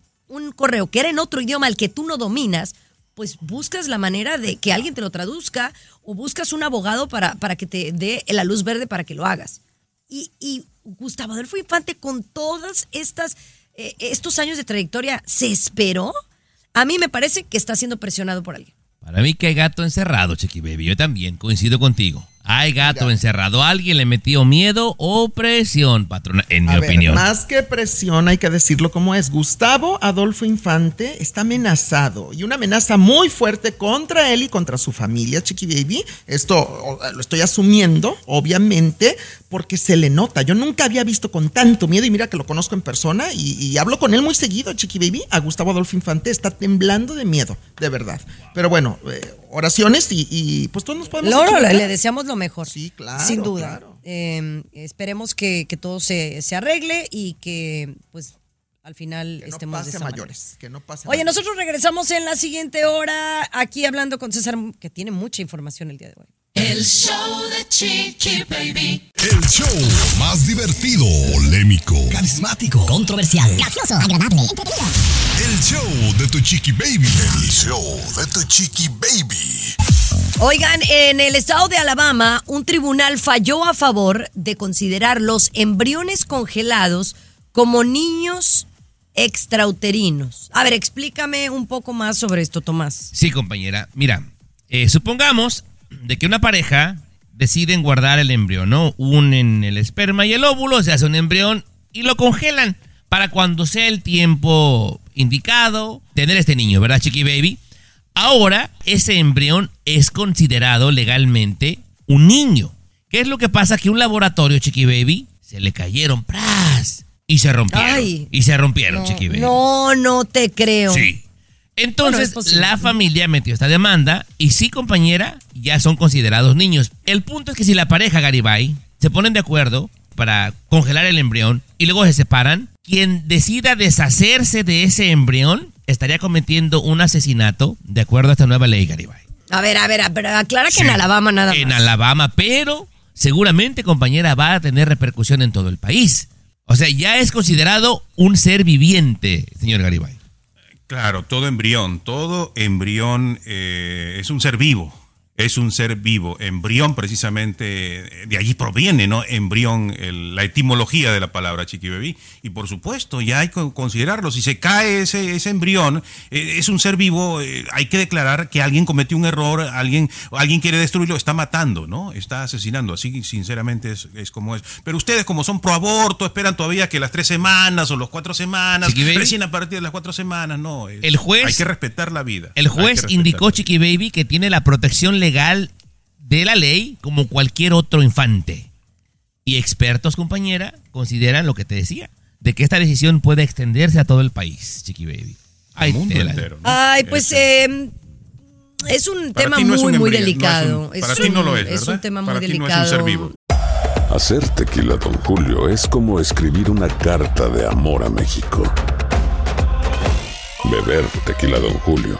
correo que era en otro idioma al que tú no dominas, pues buscas la manera de que alguien te lo traduzca o buscas un abogado para, para que te dé la luz verde para que lo hagas. Y, Gustavo Adolfo Infante con todos estas, eh, estos años de trayectoria se esperó. A mí me parece que está siendo presionado por alguien. Para mí que hay gato encerrado, Chiqui Baby. Yo también coincido contigo. Hay gato Mira. encerrado. Alguien le metió miedo o presión, patrona, en mi A ver, opinión. más que presión, hay que decirlo como es. Gustavo Adolfo Infante está amenazado y una amenaza muy fuerte contra él y contra su familia, Chiqui Baby. Esto o, lo estoy asumiendo, obviamente, porque se le nota. Yo nunca había visto con tanto miedo y mira que lo conozco en persona y, y hablo con él muy seguido, Chiqui Baby. A Gustavo Adolfo Infante está temblando de miedo, de verdad. Pero bueno, eh, oraciones y, y, pues todos nos podemos. Loro, le, deseamos lo mejor. Sí, claro, Sin duda. claro. Eh, esperemos que, que todo se, se arregle y que, pues, al final Que no estemos de pase esa manera. mayores. Que no pase a Oye, mayores. nosotros regresamos en la siguiente hora aquí hablando con César, que tiene mucha información el día de hoy. El show de Chiqui Baby. El show más divertido, polémico, Carismático, controversial, gracioso, agradable, entretenido. el show de Tu Chiqui Baby. El show de Tu Chiqui Baby. Oigan, en el estado de Alabama, un tribunal falló a favor de considerar los embriones congelados como niños extrauterinos. A ver, explícame un poco más sobre esto, Tomás. Sí, compañera. Mira, eh, supongamos de que una pareja deciden guardar el embrión, ¿no? Unen el esperma y el óvulo, se hace un embrión y lo congelan para cuando sea el tiempo indicado tener este niño, ¿verdad, Chiqui Baby? Ahora, ese embrión es considerado legalmente un niño. ¿Qué es lo que pasa? Que un laboratorio, Chiqui Baby, se le cayeron, ¡pras! Y se rompieron. Ay. y se rompieron, No, Chiqui Baby. no, no te creo. Sí. Entonces, Bueno, la familia metió esta demanda y sí, compañera, ya son considerados niños. El punto es que si la pareja Garibay se ponen de acuerdo para congelar el embrión y luego se separan, quien decida deshacerse de ese embrión estaría cometiendo un asesinato de acuerdo a esta nueva ley Garibay. A ver, a ver, pero aclara que Sí. en Alabama nada más. En Alabama, pero seguramente, compañera, va a tener repercusión en todo el país. O sea, ya es considerado un ser viviente, señor Garibay. Claro, todo embrión, todo embrión eh, es un ser vivo, es un ser vivo. Embrión precisamente, de allí proviene, ¿no? Embrión, el- la etimología de la palabra chiqui bebé. Y por supuesto, ya hay que considerarlo. Si se cae ese, ese embrión, eh, es un ser vivo, eh, hay que declarar que alguien cometió un error, alguien, alguien quiere destruirlo, está matando, ¿no? Está asesinando. Así, sinceramente, es, es como es. Pero ustedes, como son pro aborto, esperan todavía que las tres semanas o las cuatro semanas, Chiqui recién a partir de las cuatro semanas, no. es- El juez- Hay que respetar la vida. El juez indicó. Chiqui Baby, que tiene la protección legal de la ley como cualquier otro infante. Y expertos, compañera, consideran lo que te decía, de que esta decisión puede extenderse a todo el país, Chiqui Baby. Ay, mundo tela. entero. ¿no? Ay, pues Ese- eh, es un Para tema no muy, un muy embrión, no es un- delicado. para ti no lo es, Es un tema Para muy ti no es un delicado. ser vivo. Hacer tequila, Don Julio, es como escribir una carta de amor a México. Beber tequila, Don Julio,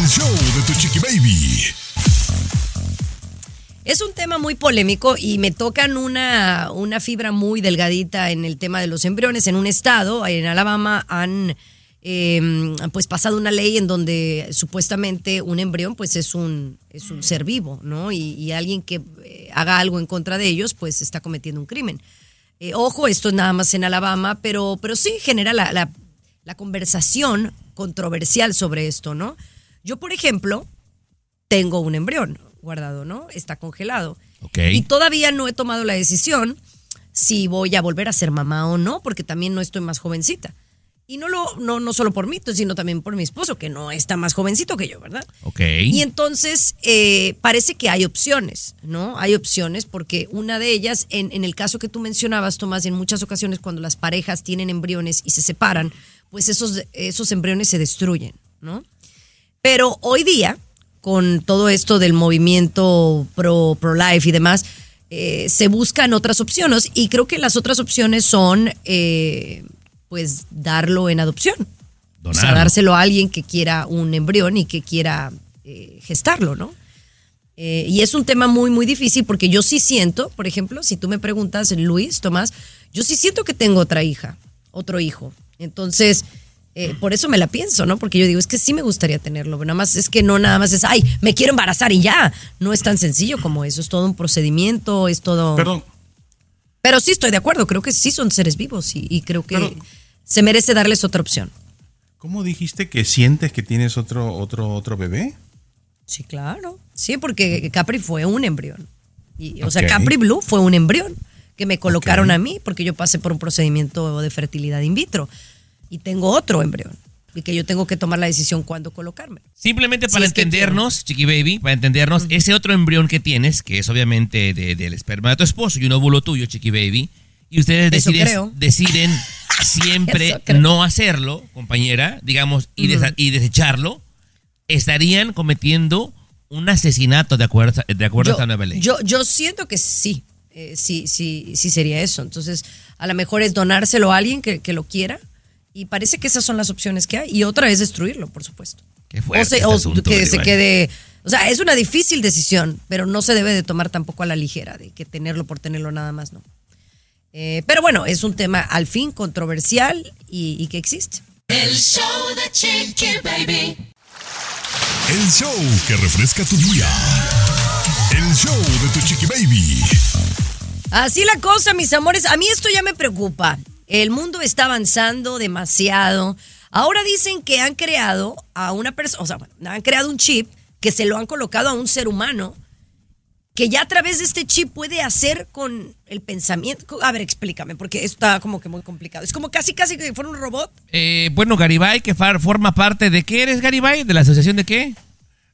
El show de tu chiqui baby. Es un tema muy polémico y me tocan una, una fibra muy delgadita en el tema de los embriones. En un estado, en Alabama, han eh, pues pasado una ley en donde supuestamente un embrión pues es un, es un ser vivo, ¿no? Y, alguien que eh, haga algo en contra de ellos pues está cometiendo un crimen. Eh, ojo, esto es nada más en Alabama, pero, pero sí genera la- la conversación controversial sobre esto, ¿no? Yo, por ejemplo, tengo un embrión guardado, ¿no? Está congelado. Ok. Y todavía no he tomado la decisión si voy a volver a ser mamá o no, porque también no estoy más jovencita. Y no, lo, no, no solo por mí, sino también por mi esposo, que no está más jovencito que yo, ¿verdad? Ok. Y entonces eh, parece que hay opciones, ¿no? Hay opciones porque una de ellas, en, en el caso que tú mencionabas, Tomás, en muchas ocasiones cuando las parejas tienen embriones y se separan, pues esos, esos embriones se destruyen, ¿no? Pero hoy día, con todo esto del movimiento pro, pro-life y demás, eh, se buscan otras opciones y creo que las otras opciones son, eh, pues, darlo en adopción. O sea, Donarlo. dárselo a alguien que quiera un embrión y que quiera eh, gestarlo, ¿no? Eh, y es un tema muy, muy difícil porque yo sí siento, por ejemplo, si tú me preguntas, Luis, Tomás, yo sí siento que tengo otra hija, otro hijo. Entonces, eh, por eso me la pienso, ¿no? Porque yo digo, es que sí me gustaría tenerlo, pero nada más es que no nada más es, ay, me quiero embarazar y ya. No es tan sencillo como eso, es todo un procedimiento, es todo... Perdón, Pero sí estoy de acuerdo, creo que sí son seres vivos y, y creo que se merece darles otra opción. ¿cómo dijiste que sientes que tienes otro, otro, otro bebé? Sí, claro. Sí, porque Capri fue un embrión. Y, o sea. Capri Blue fue un embrión que me colocaron a mí porque yo pasé por un procedimiento de fertilidad in vitro. Y tengo otro embrión. Y que yo tengo que tomar la decisión cuándo colocarme. Simplemente para es que entendernos, Chiqui Baby, para entendernos, ese otro embrión que tienes, que es obviamente de- del esperma de tu esposo y un óvulo tuyo, Chiqui Baby, y ustedes deciden, deciden <laughs> siempre no hacerlo, compañera, digamos, y, desa- y desecharlo, estarían cometiendo un asesinato de acuerdo, a- de acuerdo a esta nueva ley. yo, yo siento que sí. eh, sí, sí, sí sería eso. Entonces, a lo mejor es donárselo a alguien que, que lo quiera. Y parece que esas son las opciones que hay. Y otra es destruirlo, por supuesto. Qué fuerte o se- este o asunto, que se quede. O sea, es una difícil decisión, pero no se debe de tomar tampoco a la ligera, de que tenerlo por tenerlo nada más, no. Eh, pero bueno, es un tema al fin controversial y, y que existe. El show de Chiqui Baby. El show que refresca tu día. El show de tu chiqui baby. Así la cosa, mis amores. A mí esto ya me preocupa. El mundo está avanzando demasiado. Ahora dicen que han creado a una persona, o sea, bueno, han creado un chip que se lo han colocado a un ser humano que ya a través de este chip puede hacer con el pensamiento. A ver, explícame, porque está como que muy complicado. Es como casi, casi que fuera un robot. Eh, bueno, Garibay, que forma parte de qué eres, Garibay? ¿De la asociación de qué?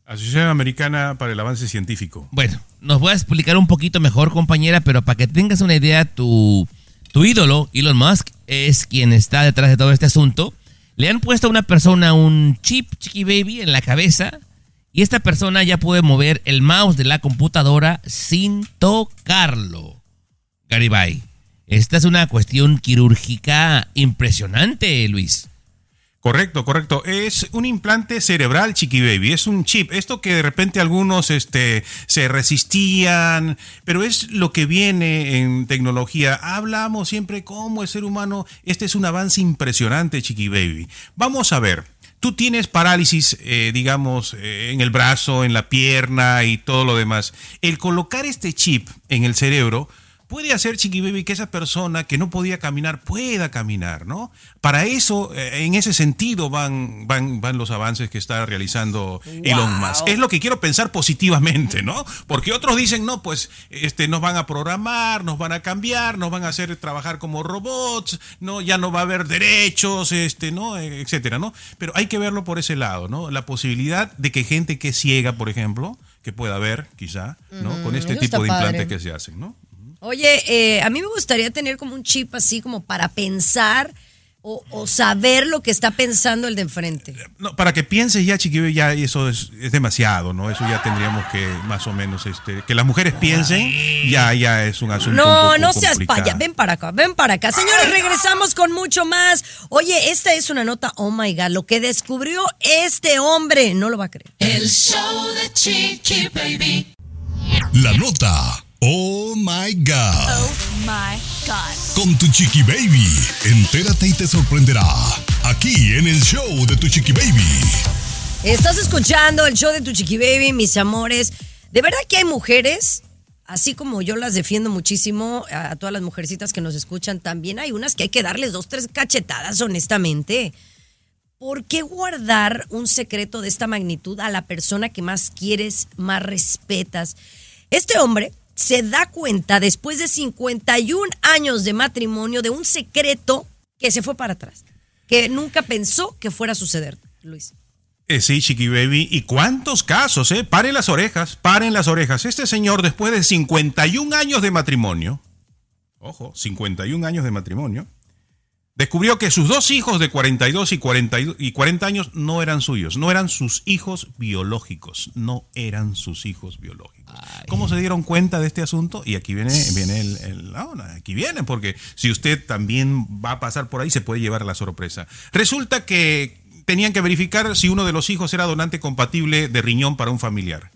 Asociación Americana para el Avance Científico. Bueno, nos voy a explicar un poquito mejor, compañera, pero para que tengas una idea, tu, tu ídolo, Elon Musk, es quien está detrás de todo este asunto. Le han puesto a una persona un chip, Chiqui Baby, en la cabeza, y esta persona ya puede mover el mouse de la computadora sin tocarlo. Garibay, esta es una cuestión quirúrgica impresionante, Luis. Correcto, correcto. Es un implante cerebral, Chiqui Baby. Es un chip. Esto que de repente algunos este, se resistían, pero es lo que viene en tecnología. Hablamos siempre cómo el ser humano, este es un avance impresionante, Chiqui Baby. Vamos a ver. Tú tienes parálisis, eh, digamos, eh, en el brazo, en la pierna y todo lo demás. El colocar este chip en el cerebro puede hacer, Chiqui Baby, que esa persona que no podía caminar pueda caminar, ¿no? Para eso, eh, en ese sentido, van, van, van los avances que está realizando Elon Musk. Es lo que quiero pensar positivamente, ¿no? Porque otros dicen, no, pues este, nos van a programar, nos van a cambiar, nos van a hacer trabajar como robots, no, ya no va a haber derechos, este, ¿no? Eh, etcétera, ¿no? Pero hay que verlo por ese lado, ¿no? La posibilidad de que gente que es ciega, por ejemplo, que pueda ver, quizá, ¿no? Con este eso tipo de implantes padre. que se hacen, ¿no? Oye, eh, a mí me gustaría tener como un chip así como para pensar o, o saber lo que está pensando el de enfrente. No, para que pienses ya, chiquillo, ya eso es, es demasiado, ¿no? Eso ya tendríamos que más o menos, este, que las mujeres piensen, ya, ya es un asunto. un No, poco no seas paya. Ven para acá, ven para acá. Señores, regresamos con mucho más. Oye, esta es una nota, oh my God, lo que descubrió este hombre, no lo va a creer. El show de Chiqui Baby. La nota. Oh my God. Oh my God. Con tu chiqui baby. Entérate y te sorprenderá. Aquí en el show de tu chiqui baby. Estás escuchando el show de tu chiqui baby, mis amores. De verdad que hay mujeres, así como yo las defiendo muchísimo, a todas las mujercitas que nos escuchan, también hay unas que hay que darles dos, tres cachetadas, honestamente. ¿Por qué guardar un secreto de esta magnitud a la persona que más quieres, más respetas? Este hombre se da cuenta después de 51 años de matrimonio de un secreto que se fue para atrás, que nunca pensó que fuera a suceder, Luis. Eh, sí, Chiqui Baby. ¿Y cuántos casos, eh? Paren las orejas, paren las orejas. Este señor, después de 51 años de matrimonio, ojo, 51 años de matrimonio, descubrió que sus dos hijos de 42 y 40, y 40 años no eran suyos, no eran sus hijos biológicos, no eran sus hijos biológicos. ¿Cómo se dieron cuenta de este asunto? Y aquí viene, viene el, no, aquí viene, porque si usted también va a pasar por ahí, se puede llevar la sorpresa. Resulta que tenían que verificar si uno de los hijos era donante compatible de riñón para un familiar.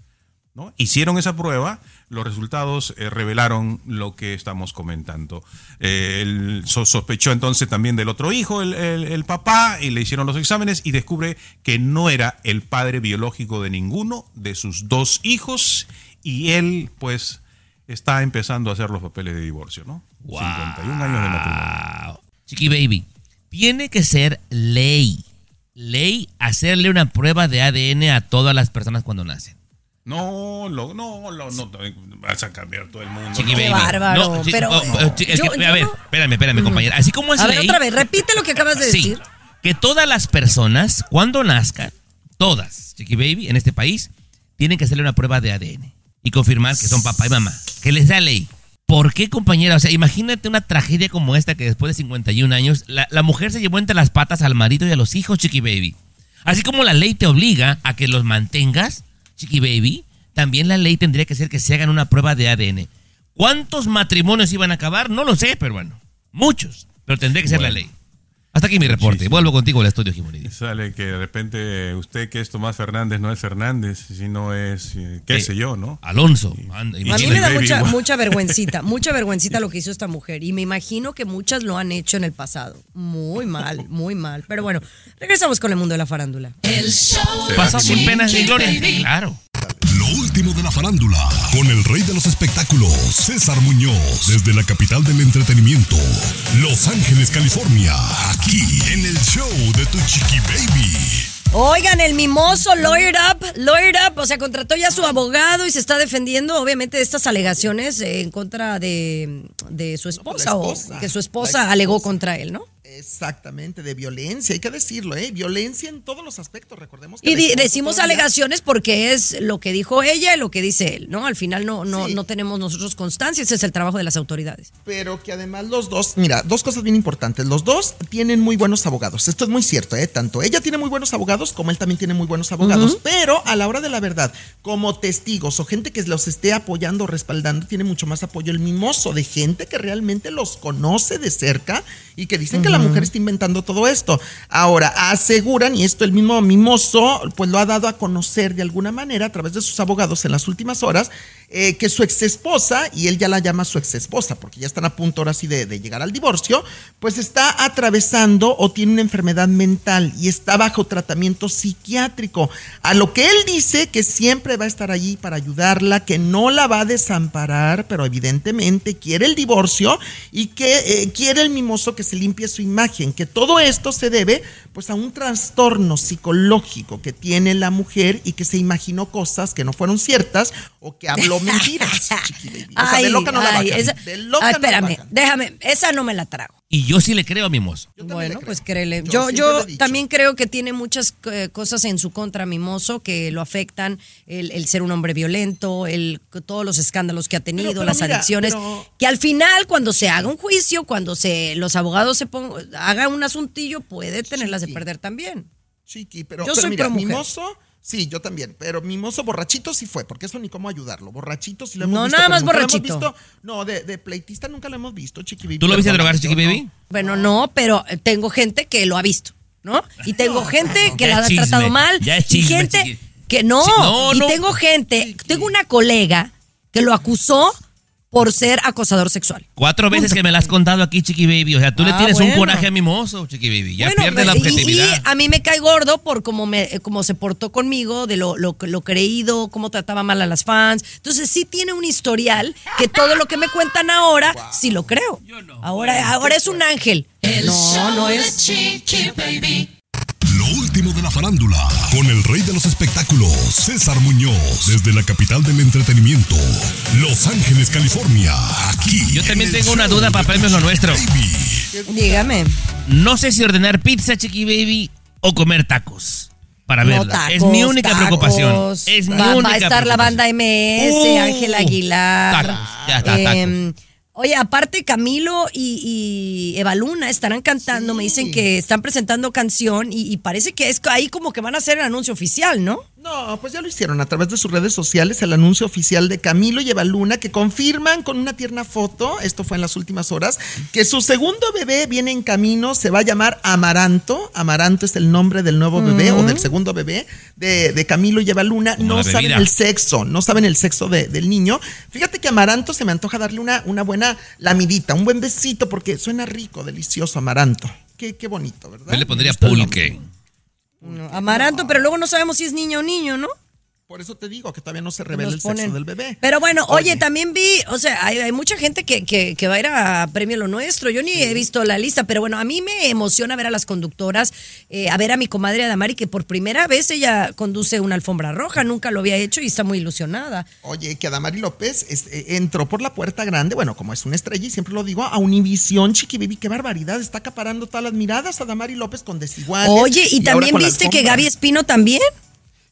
¿No? Hicieron esa prueba, los resultados eh, revelaron lo que estamos comentando. Eh, él so- sospechó entonces también del otro hijo, el, el- el papá, y le hicieron los exámenes y descubre que no era el padre biológico de ninguno de sus dos hijos y él pues está empezando a hacer los papeles de divorcio, ¿no? 51 años de matrimonio. Wow. Chiqui Baby, tiene que ser ley. Ley hacerle una prueba de ADN a todas las personas cuando nacen. No, lo- no, lo- no, vas a cambiar todo el mundo. Chiqui. Baby. bárbaro, pero, oh, oh, chi- es yo- que- yo a ver, no- espérame, espérame, compañera. Así como es A ver, ley. otra vez, repite lo que acabas de Sí, decir. que todas las personas, cuando nazcan, todas, Chiqui Baby, en este país, tienen que hacerle una prueba de ADN y confirmar que son papá y mamá. Que les da ley. ¿Por qué, compañera? O sea, imagínate una tragedia como esta que después de 51 años, la, la mujer se llevó entre las patas al marido y a los hijos, Chiqui Baby. Así como la ley te obliga a que los mantengas, Chiqui Baby, también la ley tendría que ser que se hagan una prueba de ADN. ¿Cuántos matrimonios iban a acabar? No lo sé, pero bueno, muchos. Pero tendría que ser la ley. Hasta aquí mi reporte. Muchísimo. Vuelvo contigo al estudio, Jimonidis. Sale que de repente usted que es Tomás Fernández no es Fernández, sino es, eh, qué Eh, sé yo, ¿no? Alonso. y A mí me da mucha, mucha vergüencita, <laughs> mucha vergüencita lo que hizo esta mujer. Y me imagino que muchas lo han hecho en el pasado. Muy mal, muy mal. Pero bueno, regresamos con el mundo de la farándula. El show Pasó sin penas ni gloria. Claro. Lo último de la farándula, con el rey de los espectáculos, César Muñoz, desde la capital del entretenimiento, Los Ángeles, California, aquí en el show de tu chiqui baby. Oigan, el mimoso Lawyer Up, Lawyer Up, o sea, contrató ya a su abogado y se está defendiendo, obviamente, de estas alegaciones eh, en contra de, de su esposa, esposa. o que su esposa alegó contra él, ¿no? Exactamente, de violencia, hay que decirlo, ¿eh? Violencia en todos los aspectos, recordemos que Y decimos alegaciones porque es lo que dijo ella y lo que dice él, ¿no? Al final no, no, Sí. no tenemos nosotros constancia, ese es el trabajo de las autoridades. Pero que además los dos, mira, dos cosas bien importantes. Los dos tienen muy buenos abogados. Esto es muy cierto, ¿eh? Tanto ella tiene muy buenos abogados como él también tiene muy buenos abogados. Pero a la hora de la verdad, como testigos o gente que los esté apoyando o respaldando, tiene mucho más apoyo el mimoso de gente que realmente los conoce de cerca y que dicen que la mujer está inventando todo esto. Ahora, aseguran, y esto el mismo mimoso, pues lo ha dado a conocer de alguna manera a través de sus abogados en las últimas horas, eh, que su ex esposa, y él ya la llama su ex esposa, porque ya están a punto ahora sí de, de llegar al divorcio, pues está atravesando o tiene una enfermedad mental y está bajo tratamiento psiquiátrico. A lo que él dice que siempre va a estar allí para ayudarla, que no la va a desamparar, pero evidentemente quiere el divorcio y que eh, quiere el mimoso que se limpie su imagen, que todo esto se debe pues a un trastorno psicológico que tiene la mujer y que se imaginó cosas que no fueron ciertas o que habló <laughs> mentiras. chiqui baby. O sea, de loca no la bajan, esa- de loca Ay, no la espérame, bajan. déjame, esa no me la trago. Y yo sí le creo a Mimoso. Bueno, pues créele. Yo Yo, también creo que tiene muchas eh, cosas en su contra, Mimoso, que lo afectan, el, el ser un hombre violento, el, todos los escándalos que ha tenido, pero las mira, adicciones, pero- que al final, cuando se haga un juicio, cuando se los abogados se pongan, hagan un asuntillo, puede tenerlas de perder también. Chiqui, pero, Yo pero soy mira, pro mujer. mimoso, sí, yo también, pero mimoso borrachito sí fue, porque eso ni cómo ayudarlo. Borrachito sí lo hemos No, visto. nada pero más borrachito. visto- no, de, de pleitista nunca lo hemos visto, Chiqui Baby. ¿Tú lo viste drogarse, Chiqui Baby? no. Bueno, no, pero tengo gente que lo ha visto, ¿no? Y tengo <laughs> gente que la ha chisme, tratado mal. ya es y gente chiqui. que no. Sí, no, y no. tengo gente, tengo una colega que lo acusó por ser acosador sexual. Cuatro veces que me la has contado aquí, Chiqui Baby. O sea, tú le Ah, tienes un coraje a Mimoso, Chiqui Baby. Ya Bueno, pierde la y- objetividad. Y, a mí me cae gordo por cómo, me, cómo se portó conmigo, de lo, lo, lo creído, cómo trataba mal a las fans. Entonces sí tiene un historial que todo lo que me cuentan ahora, sí lo creo. Ahora, ahora es un ángel. El No, show no de es. Chiqui Baby. Último de la farándula, con el rey de los espectáculos, César Muñoz, desde la capital del entretenimiento, Los Ángeles, California, aquí. Yo también tengo una duda para premios lo nuestro. Baby. Dígame. No sé si ordenar pizza, Chiqui Baby, o comer tacos. Para No, verla. tacos, es mi única tacos. preocupación. Es mi va, única va a estar la banda MS, Uh, Ángel Aguilar. tacos, ya está, Em, Oye, aparte Camilo y, y Eva Luna estarán cantando, me dicen que están presentando canción y, y parece que es ahí como que van a hacer el anuncio oficial, ¿no? No, pues ya lo hicieron a través de sus redes sociales el anuncio oficial de Camilo y Eva Luna que confirman con una tierna foto, esto fue en las últimas horas, que su segundo bebé viene en camino, se va a llamar Amaranto. Amaranto es el nombre del nuevo bebé o del segundo bebé de, de Camilo y Eva Luna. Como No saben bebida. el sexo, no saben el sexo de- del niño. Fíjate que Amaranto se me antoja darle una, una buena lamidita, un buen besito porque suena rico, delicioso Amaranto. Qué, qué bonito, ¿verdad? Yo le pondría Me Amaranto, pero luego no sabemos si es niño o niño, ¿no? Por eso te digo que todavía no se revela Nos el sexo del bebé. Pero bueno, oye, Oye. también vi, o sea, hay, hay mucha gente que, que- que va a ir a Premio Lo Nuestro. Yo ni he visto la lista, pero bueno, a mí me emociona ver a las conductoras, eh, a ver a mi comadre Adamari, que por primera vez ella conduce una alfombra roja, nunca lo había hecho y está muy ilusionada. Oye, que Adamari López es- eh, entró por la puerta grande, bueno, como es una estrella y siempre lo digo, a Univisión, Chiqui Baby, qué barbaridad, está acaparando todas las miradas Adamari López con desiguales. Oye, y, también viste que. Gaby Espino también.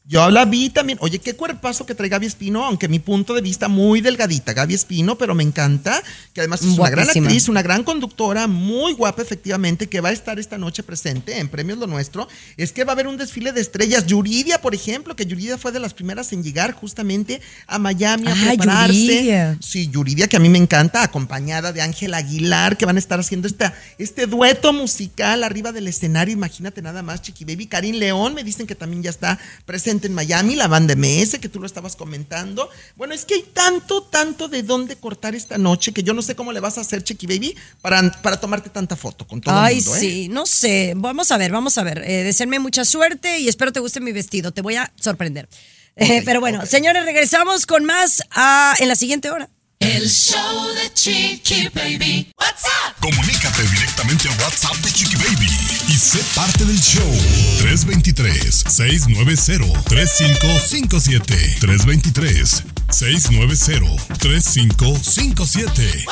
Yo la vi también. Oye, qué cuerpazo que trae Gaby Espino, aunque mi punto de vista muy delgadita, Gaby Espino, pero me encanta, que además es una gran actriz, una gran conductora, muy guapa efectivamente, que va a estar esta noche presente en Premios Lo Nuestro. Es que va a haber un desfile de estrellas. Yuridia, por ejemplo, que Yuridia fue de las primeras en llegar justamente a Miami a Ah, prepararse. Yuridia. Sí, Yuridia, que a mí me encanta, acompañada de Ángel Aguilar, que van a estar haciendo esta, este dueto musical arriba del escenario. Imagínate nada más, Chiqui Baby. Karim León, me dicen que también ya está presente en Miami, la banda MS, que tú lo estabas comentando. Bueno, es que hay tanto, tanto de dónde cortar esta noche que yo no sé cómo le vas a hacer, Chiqui Baby, para, para tomarte tanta foto con todo Ay, el mundo. ¿eh? sí, no sé. Vamos a ver, vamos a ver. Eh, desearme mucha suerte y espero te guste mi vestido. Te voy a sorprender. Eh, <laughs> pero bueno, señores, regresamos con más ah, en la siguiente hora. El show de Chiqui Baby. What's up? Comunícate directamente al WhatsApp de Chiqui Baby y sé parte del show. 323-690-3557. 323-690-3557.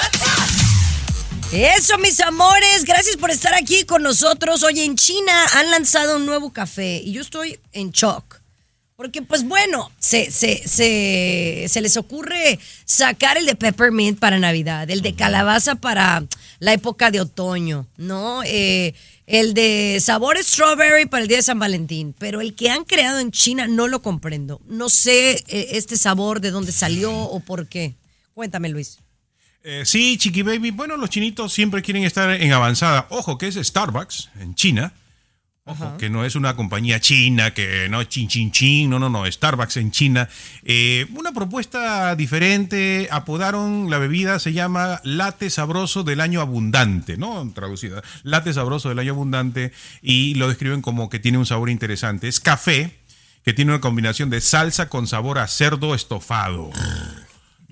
Eso, mis amores, gracias por estar aquí con nosotros. Oye, en China han lanzado un nuevo café y yo estoy en shock. Porque, pues bueno, se, se, se, se les ocurre sacar el de peppermint para Navidad, el de calabaza para la época de otoño, ¿no? Eh, el de sabor strawberry para el día de San Valentín. Pero el que han creado en China no lo comprendo. No sé eh, este sabor de dónde salió o por qué. Cuéntame, Luis. Eh, sí, Chiqui Baby. Bueno, los chinitos siempre quieren estar en avanzada. Ojo, que es Starbucks en China. Que no es una compañía china, que no chin chin chin, no, no, no, Starbucks en China. Eh, una propuesta diferente, apodaron la bebida, se llama Latte Sabroso del Año Abundante, ¿no? Traducida, Latte Sabroso del Año Abundante, y lo describen como que tiene un sabor interesante. Es café, que tiene una combinación de salsa con sabor a cerdo estofado.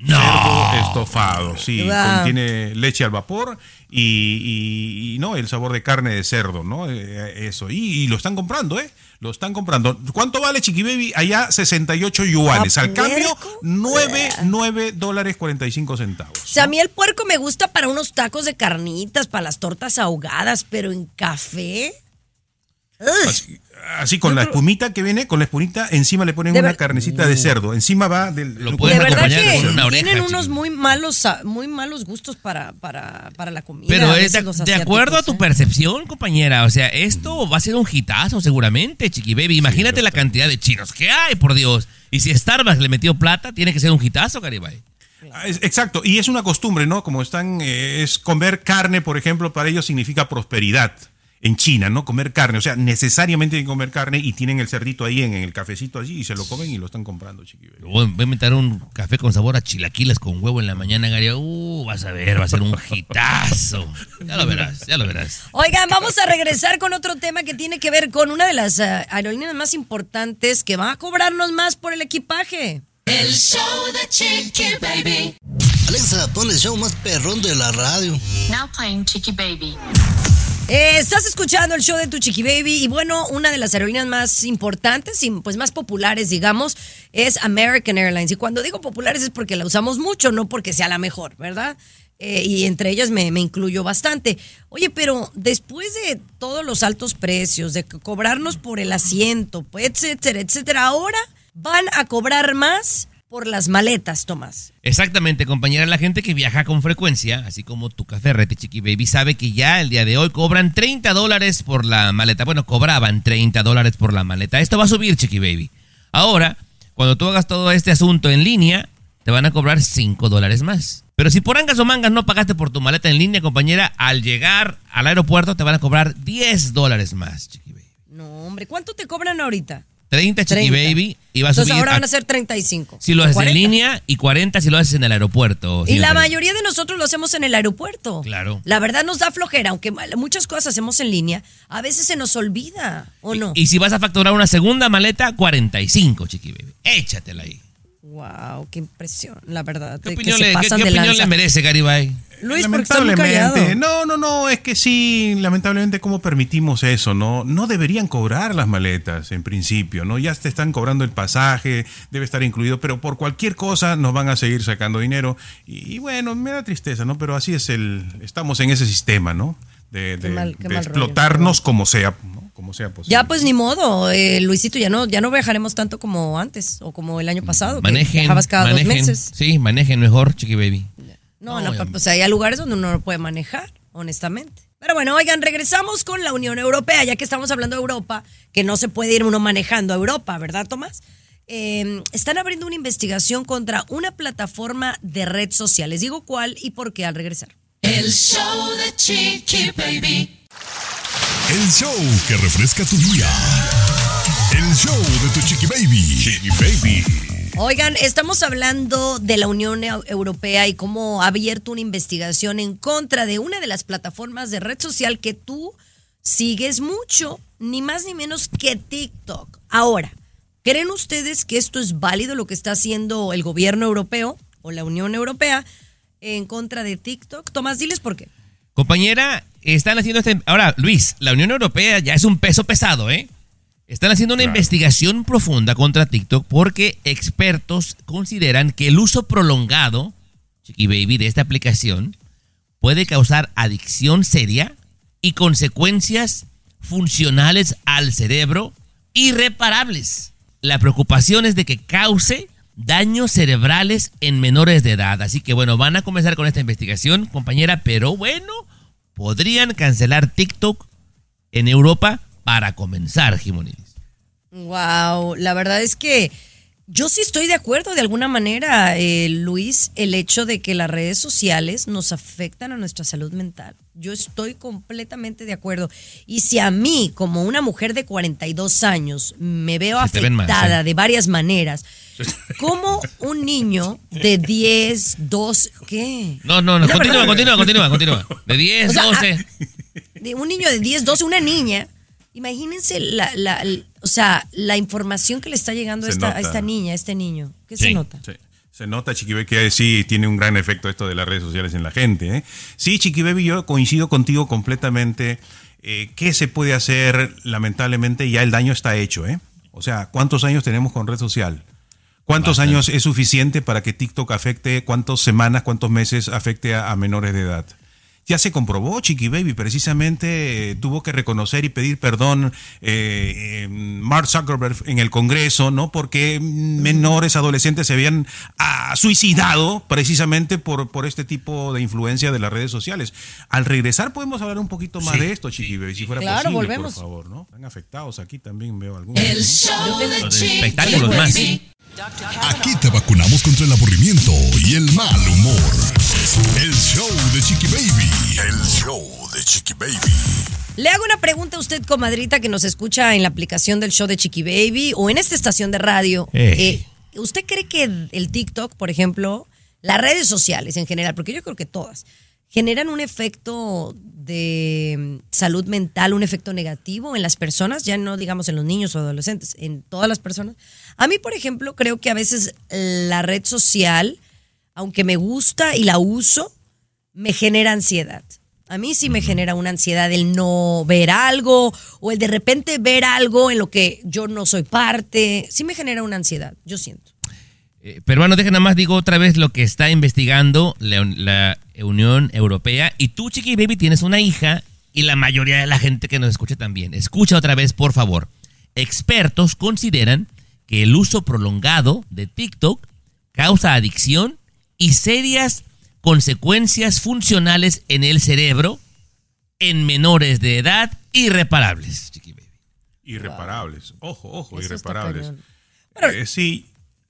Cerdo estofado, sí. Wow. Contiene leche al vapor y, y- y, no el sabor de carne de cerdo, ¿no? Eh, eso. Y, y lo están comprando, ¿eh? Lo están comprando. ¿Cuánto vale Chiqui Baby? Allá 68 yuanes. ¿A Al cambio, puerco? 9, 9 dólares 45 centavos. O sea, a mí el puerco me gusta para unos tacos de carnitas, para las tortas ahogadas, pero en café. Así, así con la espumita que viene, con la espumita, encima le ponen De una ver- carnecita de cerdo. Encima va del. Lo De pueden verdad acompañar que con una oreja, tienen unos muy malos, muy malos gustos para, para, para la comida. Pero es de, de acuerdo a tu ¿eh? percepción, compañera. O sea, esto va a ser un hitazo seguramente, Chiqui Baby. Imagínate la cantidad de chinos que hay, por Dios. Y si Starbucks le metió plata, tiene que ser un hitazo, Garibay. Ah, Exacto, y es una costumbre, ¿no? Como están, eh, es comer carne, por ejemplo, para ellos significa prosperidad. En China, ¿no? Comer carne, o sea, necesariamente tienen que comer carne y tienen el cerdito ahí en, en el cafecito allí y se lo comen y lo están comprando, chiqui. baby. Voy voy a inventar un café con sabor a chilaquiles con huevo en la mañana, Gary. Uh, vas a ver, va a ser un hitazo. Ya lo verás, ya lo verás. Oigan, vamos a regresar con otro tema que tiene que ver con una de las eh, aerolíneas más importantes que va a cobrarnos más por el equipaje. El show de Chiqui Baby. Alexa, pon el show más perrón de la radio. Now playing Chiqui Baby. Estás escuchando el show de tu Chiqui Baby y bueno, una de las aerolíneas más importantes y pues más populares, digamos, es American Airlines. Y cuando digo populares es porque la usamos mucho, no porque sea la mejor, ¿verdad? Eh, y entre ellas me, me incluyo bastante. Oye, pero después de todos los altos precios, de co- cobrarnos por el asiento, pues, etcétera, etcétera, ahora van a cobrar más por las maletas, Tomás. Exactamente, compañera. La gente que viaja con frecuencia, así como tu café rete, Chiqui Baby, sabe que ya el día de hoy cobran 30 dólares por la maleta. Bueno, cobraban 30 dólares por la maleta. Esto va a subir, Chiqui Baby. Ahora, cuando tú hagas todo este asunto en línea, te van a cobrar 5 dólares más. Pero si por angas o mangas no pagaste por tu maleta en línea, compañera, al llegar al aeropuerto te van a cobrar 10 dólares más, Chiqui Baby. No, hombre, ¿cuánto te cobran ahorita? 30, Chiqui 30. Baby, y va a Entonces subir ahora a- van a ser 35. si lo haces 40. en línea y 40 si lo haces en el aeropuerto. Y la mayoría de nosotros lo hacemos en el aeropuerto. Claro. La verdad nos da flojera, aunque muchas cosas hacemos en línea, a veces se nos olvida, ¿o no? Y si vas a facturar una segunda maleta, 45, chiqui baby. Échatela ahí. Wow, qué impresión, la verdad. ¿Qué que opinión, se le, qué- pasan qué de opinión lanza. le merece, Garibay? Luis, callado. No, no, no, es que sí, lamentablemente, ¿cómo permitimos eso? No, no deberían cobrar las maletas en principio, ¿no? Ya te están cobrando el pasaje, debe estar incluido, pero por cualquier cosa nos van a seguir sacando dinero. Y, y bueno, me da tristeza, ¿no? Pero así es el, estamos en ese sistema, ¿no? De, de- mal- qué de mal rollo, explotarnos como sea, ¿no? Como sea posible. Ya pues ni modo, eh, Luisito, ya no, ya no viajaremos tanto como antes o como el año pasado, que Manejen, viajabas cada manejen. dos meses. Sí, manejen mejor, chiqui baby. No, No, no, ya- pues hay lugares donde uno no puede manejar, honestamente. Pero bueno, oigan, regresamos con la Unión Europea, ya que estamos hablando de Europa, que no se puede ir uno manejando a Europa, ¿verdad, Tomás? Eh, están abriendo una investigación contra una plataforma de red social. Les digo cuál y por qué al regresar. El show de Chiqui Baby. El show que refresca tu día. El show de tu chiqui baby. Chiqui baby. Oigan, estamos hablando de la Unión Eu- Europea y cómo ha abierto una investigación en contra de una de las plataformas de red social que tú sigues mucho, ni más ni menos que TikTok. Ahora, ¿creen ustedes que esto es válido lo que está haciendo el gobierno europeo o la Unión Europea? en contra de TikTok. Tomás, diles por qué. Compañera, están haciendo este... Ahora, Luis, la Unión Europea ya es un peso pesado, ¿eh? Están haciendo una Claro. investigación profunda contra TikTok porque expertos consideran que el uso prolongado, Chiqui Baby, de esta aplicación puede causar adicción seria y consecuencias funcionales al cerebro irreparables. La preocupación es de que cause daños cerebrales en menores de edad. Así que bueno, van a comenzar con esta investigación, compañera, pero bueno, podrían cancelar TikTok en Europa para comenzar, Jimonidis. Wow, la verdad es que yo sí estoy de acuerdo de alguna manera, eh, Luis, el hecho de que las redes sociales nos afectan a nuestra salud mental. Yo estoy completamente de acuerdo. Y si a mí, como una mujer de 42 años, me veo afectada de varias maneras, ¿cómo un niño de 10, 12, qué? No, no, no, continúa, continúa, continúa, continúa. De 10, O sea, 12. de un niño de 10, 12, una niña, imagínense la, la- o sea, la información que le está llegando a esta, a nota. esta niña, a este niño. ¿Qué Sí. se nota? Sí. Se nota, Chiqui Baby, que sí tiene un gran efecto esto de las redes sociales en la gente. ¿eh? Sí, Chiqui Baby, yo coincido contigo completamente. Eh, ¿Qué se puede hacer? Lamentablemente ya el daño está hecho. ¿eh? O sea, ¿cuántos años tenemos con red social? ¿Cuántos Bastante. años es suficiente para que TikTok afecte? ¿Cuántas semanas, cuántos meses afecte a, a menores de edad? Ya se comprobó, Chiqui Baby, precisamente eh, tuvo que reconocer y pedir perdón eh, eh, Mark Zuckerberg en el Congreso, ¿no? Porque menores, adolescentes se habían ah, suicidado precisamente por, por este tipo de influencia de las redes sociales. Al regresar podemos hablar un poquito más Sí, de esto, Chiqui Baby, si fuera Claro, posible, volvemos. por favor, ¿no? Están afectados aquí también veo algunos. El ¿no? show de espectáculos más. Aquí te vacunamos contra el aburrimiento y el mal humor. El show de Chiqui Baby. El show de Chiqui Baby. Le hago una pregunta a usted, comadrita, que nos escucha en la aplicación del show de Chiqui Baby o en esta estación de radio. Eh. Eh, ¿Usted cree que el TikTok, por ejemplo, las redes sociales en general, porque yo creo que todas, generan un efecto de mm, salud mental, un efecto negativo en las personas, ya no digamos en los niños o adolescentes, en todas las personas? A mí, por ejemplo, creo que a veces la red social, aunque me gusta y la uso, me genera ansiedad. A mí sí me genera una ansiedad el no ver algo o el de repente ver algo en lo que yo no soy parte. Sí me genera una ansiedad, yo siento. Eh, peruano, deja nada más, digo otra vez lo que está investigando la, la Unión Europea. Y tú, Chiqui Baby, tienes una hija y la mayoría de la gente que nos escucha también. Escucha otra vez, por favor. Expertos consideran que el uso prolongado de TikTok causa adicción y serias consecuencias funcionales en el cerebro en menores de edad irreparables. Chiqui Baby. Irreparables. Ojo, ojo, Eso irreparables. Bueno, Eh, sí.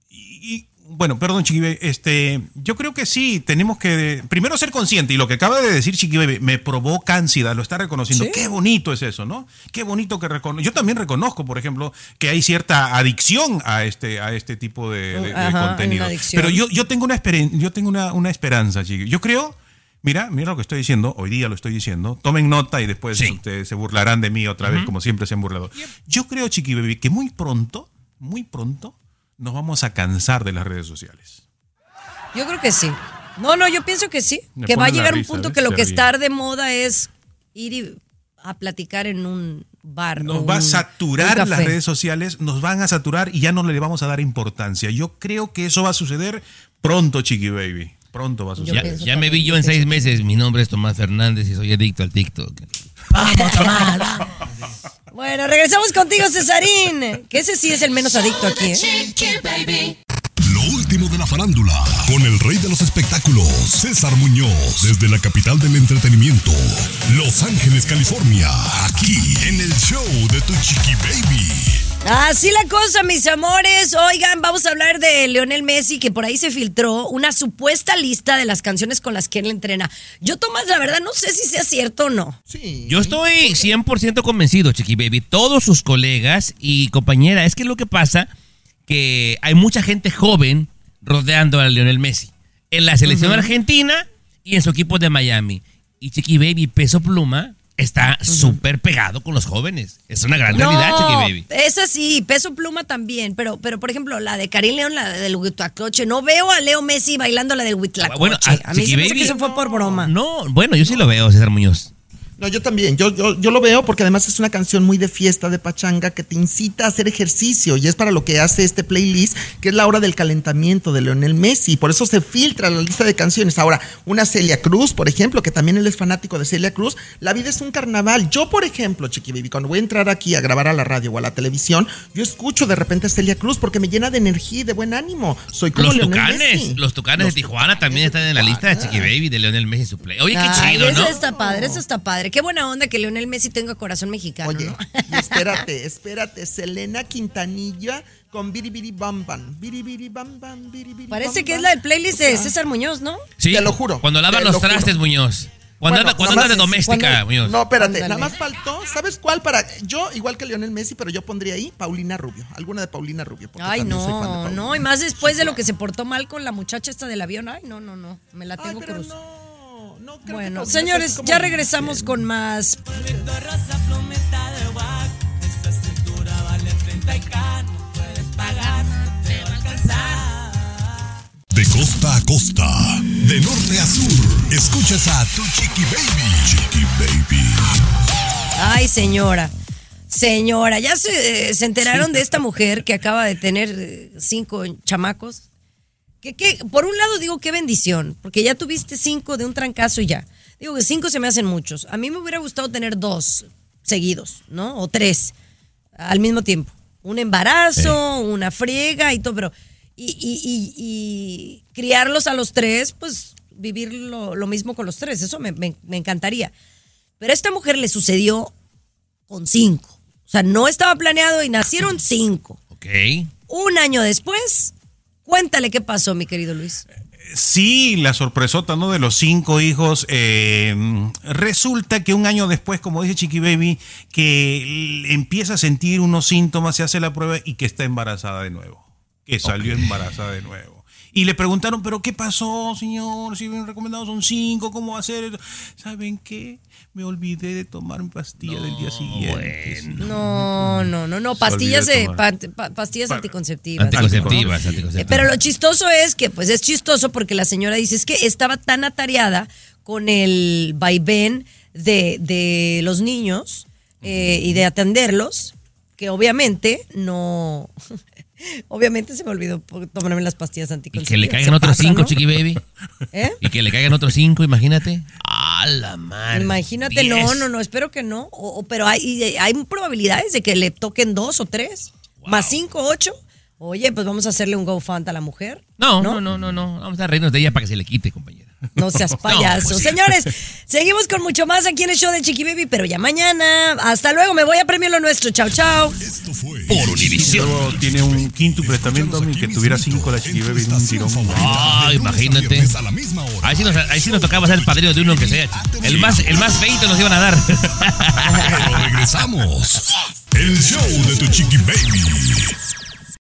Y, bueno, perdón, Chiqui Baby, este, yo creo que sí, tenemos que primero ser conscientes. Y lo que acaba de decir Chiqui Baby me provoca ansiedad, lo está reconociendo. Sí. Qué bonito es eso, ¿no? Qué bonito que recono Yo también reconozco, por ejemplo, que hay cierta adicción a este, a este tipo de, de- Ajá, contenido. Pero yo, yo tengo una yo tengo una, una esperanza, Chiqui. Yo creo. Mira, mira lo que estoy diciendo, hoy día lo estoy diciendo. Tomen nota y después Sí. ustedes se burlarán de mí otra vez, como siempre se han burlado. Yo creo, Chiqui Baby, que muy pronto, muy pronto, nos vamos a cansar de las redes sociales. yo creo que sí. No, no, yo pienso que sí. Me que va a llegar un punto ¿ves? que lo Se que ríe. está de moda es ir y- a platicar en un bar. Nos va a saturar las redes sociales, nos van a saturar y ya no le vamos a dar importancia. Yo creo que eso va a suceder pronto, Chiqui Baby. Pronto va a Yo Ya, suceder. pienso ya me vi yo en seis meses. Mi nombre es Tomás Fernández y soy adicto al TikTok. <laughs> Bueno, regresamos contigo, Cesarín. Que ese sí es el menos adicto aquí, ¿eh? Chiqui Baby. Lo último de la farándula, con el rey de los espectáculos, César Muñoz, desde la capital del entretenimiento, Los Ángeles, California, aquí en el show de Tu Chiqui Baby. Así la cosa, mis amores. Oigan, vamos a hablar de Leonel Messi, que por ahí se filtró una supuesta lista de las canciones con las que él entrena. Yo, Tomás, la verdad, no sé si sea cierto o no. Sí. Yo estoy 100% convencido, Chiqui Baby. Todos sus colegas y compañera, es que lo que pasa que hay mucha gente joven rodeando a Lionel Messi. En la selección argentina y en su equipo de Miami. Y Chiqui Baby, Peso Pluma, está súper pegado con los jóvenes. Es una gran realidad, Chiqui Baby. Esa sí, peso pluma también, pero, pero por ejemplo, la de Karim León, la del Huitlacoche, no veo a Leo Messi bailando la del Huitlacoche. Bueno, a mí se Baby- que eso fue por broma. No, bueno, yo sí lo veo, César Muñoz. No, yo también. Yo, yo, yo lo veo porque además es una canción muy de fiesta, de pachanga, que te incita a hacer ejercicio. Y es para lo que hace este playlist, que es la hora del calentamiento de Leonel Messi. Por eso se filtra la lista de canciones. Ahora, una Celia Cruz, por ejemplo, que también él es fanático de Celia Cruz. La vida es un carnaval. Yo, por ejemplo, Chiqui Baby, cuando voy a entrar aquí a grabar a la radio o a la televisión, yo escucho de repente a Celia Cruz porque me llena de energía y de buen ánimo. Soy como Los Leonel tucanes, Messi. los tucanes de Tijuana también están en la lista de Chiqui Baby de Leonel Messi su play. Oye, qué Ay, chido, eso ¿no? está padre, eso está padre. Qué buena onda que Leonel Messi tenga corazón mexicano. Oye, ¿no? y espérate, <laughs> espérate. Selena Quintanilla con Biribiri Bam Bam. Biribiri Bam Bam, Biribiri Parece Bam que es la del playlist de César Muñoz, ¿no? Sí, Te lo juro, Cuando lavan te los lo juro. trastes, Muñoz. Cuando Bueno, anda, cuando nada anda de doméstica, cuando- Muñoz. No, espérate, Ándale. nada más faltó. ¿Sabes cuál para.? Yo, igual que Lionel Messi, pero yo pondría ahí Paulina Rubio. Alguna de Paulina Rubio. Ay, también soy fan de no, Paulina. no, y más después de lo que se portó mal con la muchacha esta del avión. Ay, no, no, no, me la Ay, tengo pero cruz. no, no creo que Bueno, señores, como ya regresamos con más. De costa a costa, de norte a sur, escuchas a tu Chiqui Baby. Chiqui Baby. Ay, señora. Señora, ¿ya se, eh, se enteraron de esta mujer que acaba de tener eh, cinco chamacos? Que, que, por un lado digo qué bendición, porque ya tuviste cinco de un trancazo y ya. Digo que cinco se me hacen muchos. A mí me hubiera gustado tener dos seguidos, ¿no? O tres al mismo tiempo. Un embarazo, una friega y todo, pero... Y, y- y- y criarlos a los tres, pues vivir lo, lo mismo con los tres, eso me- me- me encantaría. Pero a esta mujer le sucedió con cinco. O sea, no estaba planeado y nacieron cinco. Ok. Un año después, cuéntale qué pasó, mi querido Luis. Sí, la sorpresota, ¿no? De los cinco hijos. eh, resulta que un año después, como dice Chiqui Baby, que empieza a sentir unos síntomas, se hace la prueba y que está embarazada de nuevo. Que salió embarazada de nuevo. Y le preguntaron, ¿pero qué pasó, señor? Si bien recomendado son cinco, ¿cómo va a ser? ¿Saben qué? Me olvidé de tomar mi pastilla del día siguiente. No, no, no, no, Se pastillas, de, tomar. pa- pa- pastillas anticonceptivas. Anticonceptivas, anticonceptivas. Pero lo chistoso es que, pues es chistoso porque la señora dice, es que estaba tan atareada con el vaivén de, de los niños eh, y de atenderlos, que obviamente no... obviamente se me olvidó tomarme las pastillas Y anticonceptivas. que le caigan otros pasa, cinco, ¿no? Chiqui Baby. <laughs> ¿Eh? Y que le caigan otros cinco, imagínate. A la madre. Imagínate, no, Diez. no, no, espero que no. O, o- pero hay, hay probabilidades de que le toquen dos o tres, más cinco, ocho. Oye, pues vamos a hacerle un GoFund a la mujer. No, no, no, no, no. Vamos a reírnos de ella para que se le quite, compañera. No seas <laughs> payaso. pues sí. Señores, <laughs> seguimos con mucho más aquí en el show de Chiqui Baby, pero ya mañana. Hasta luego, me voy a premiar lo nuestro. Chao, chao. Esto fue Por Univisión. Luego tiene un quinto testamento que tuviera cinco la Chiqui Baby en un tirón. Ah, imagínate. a la misma hora. Ahí sí, nos, ahí sí nos tocaba ser el padrino de uno que sea. El más, el más feito nos iban a dar. Pero <laughs> regresamos. El show de tu Chiqui Baby.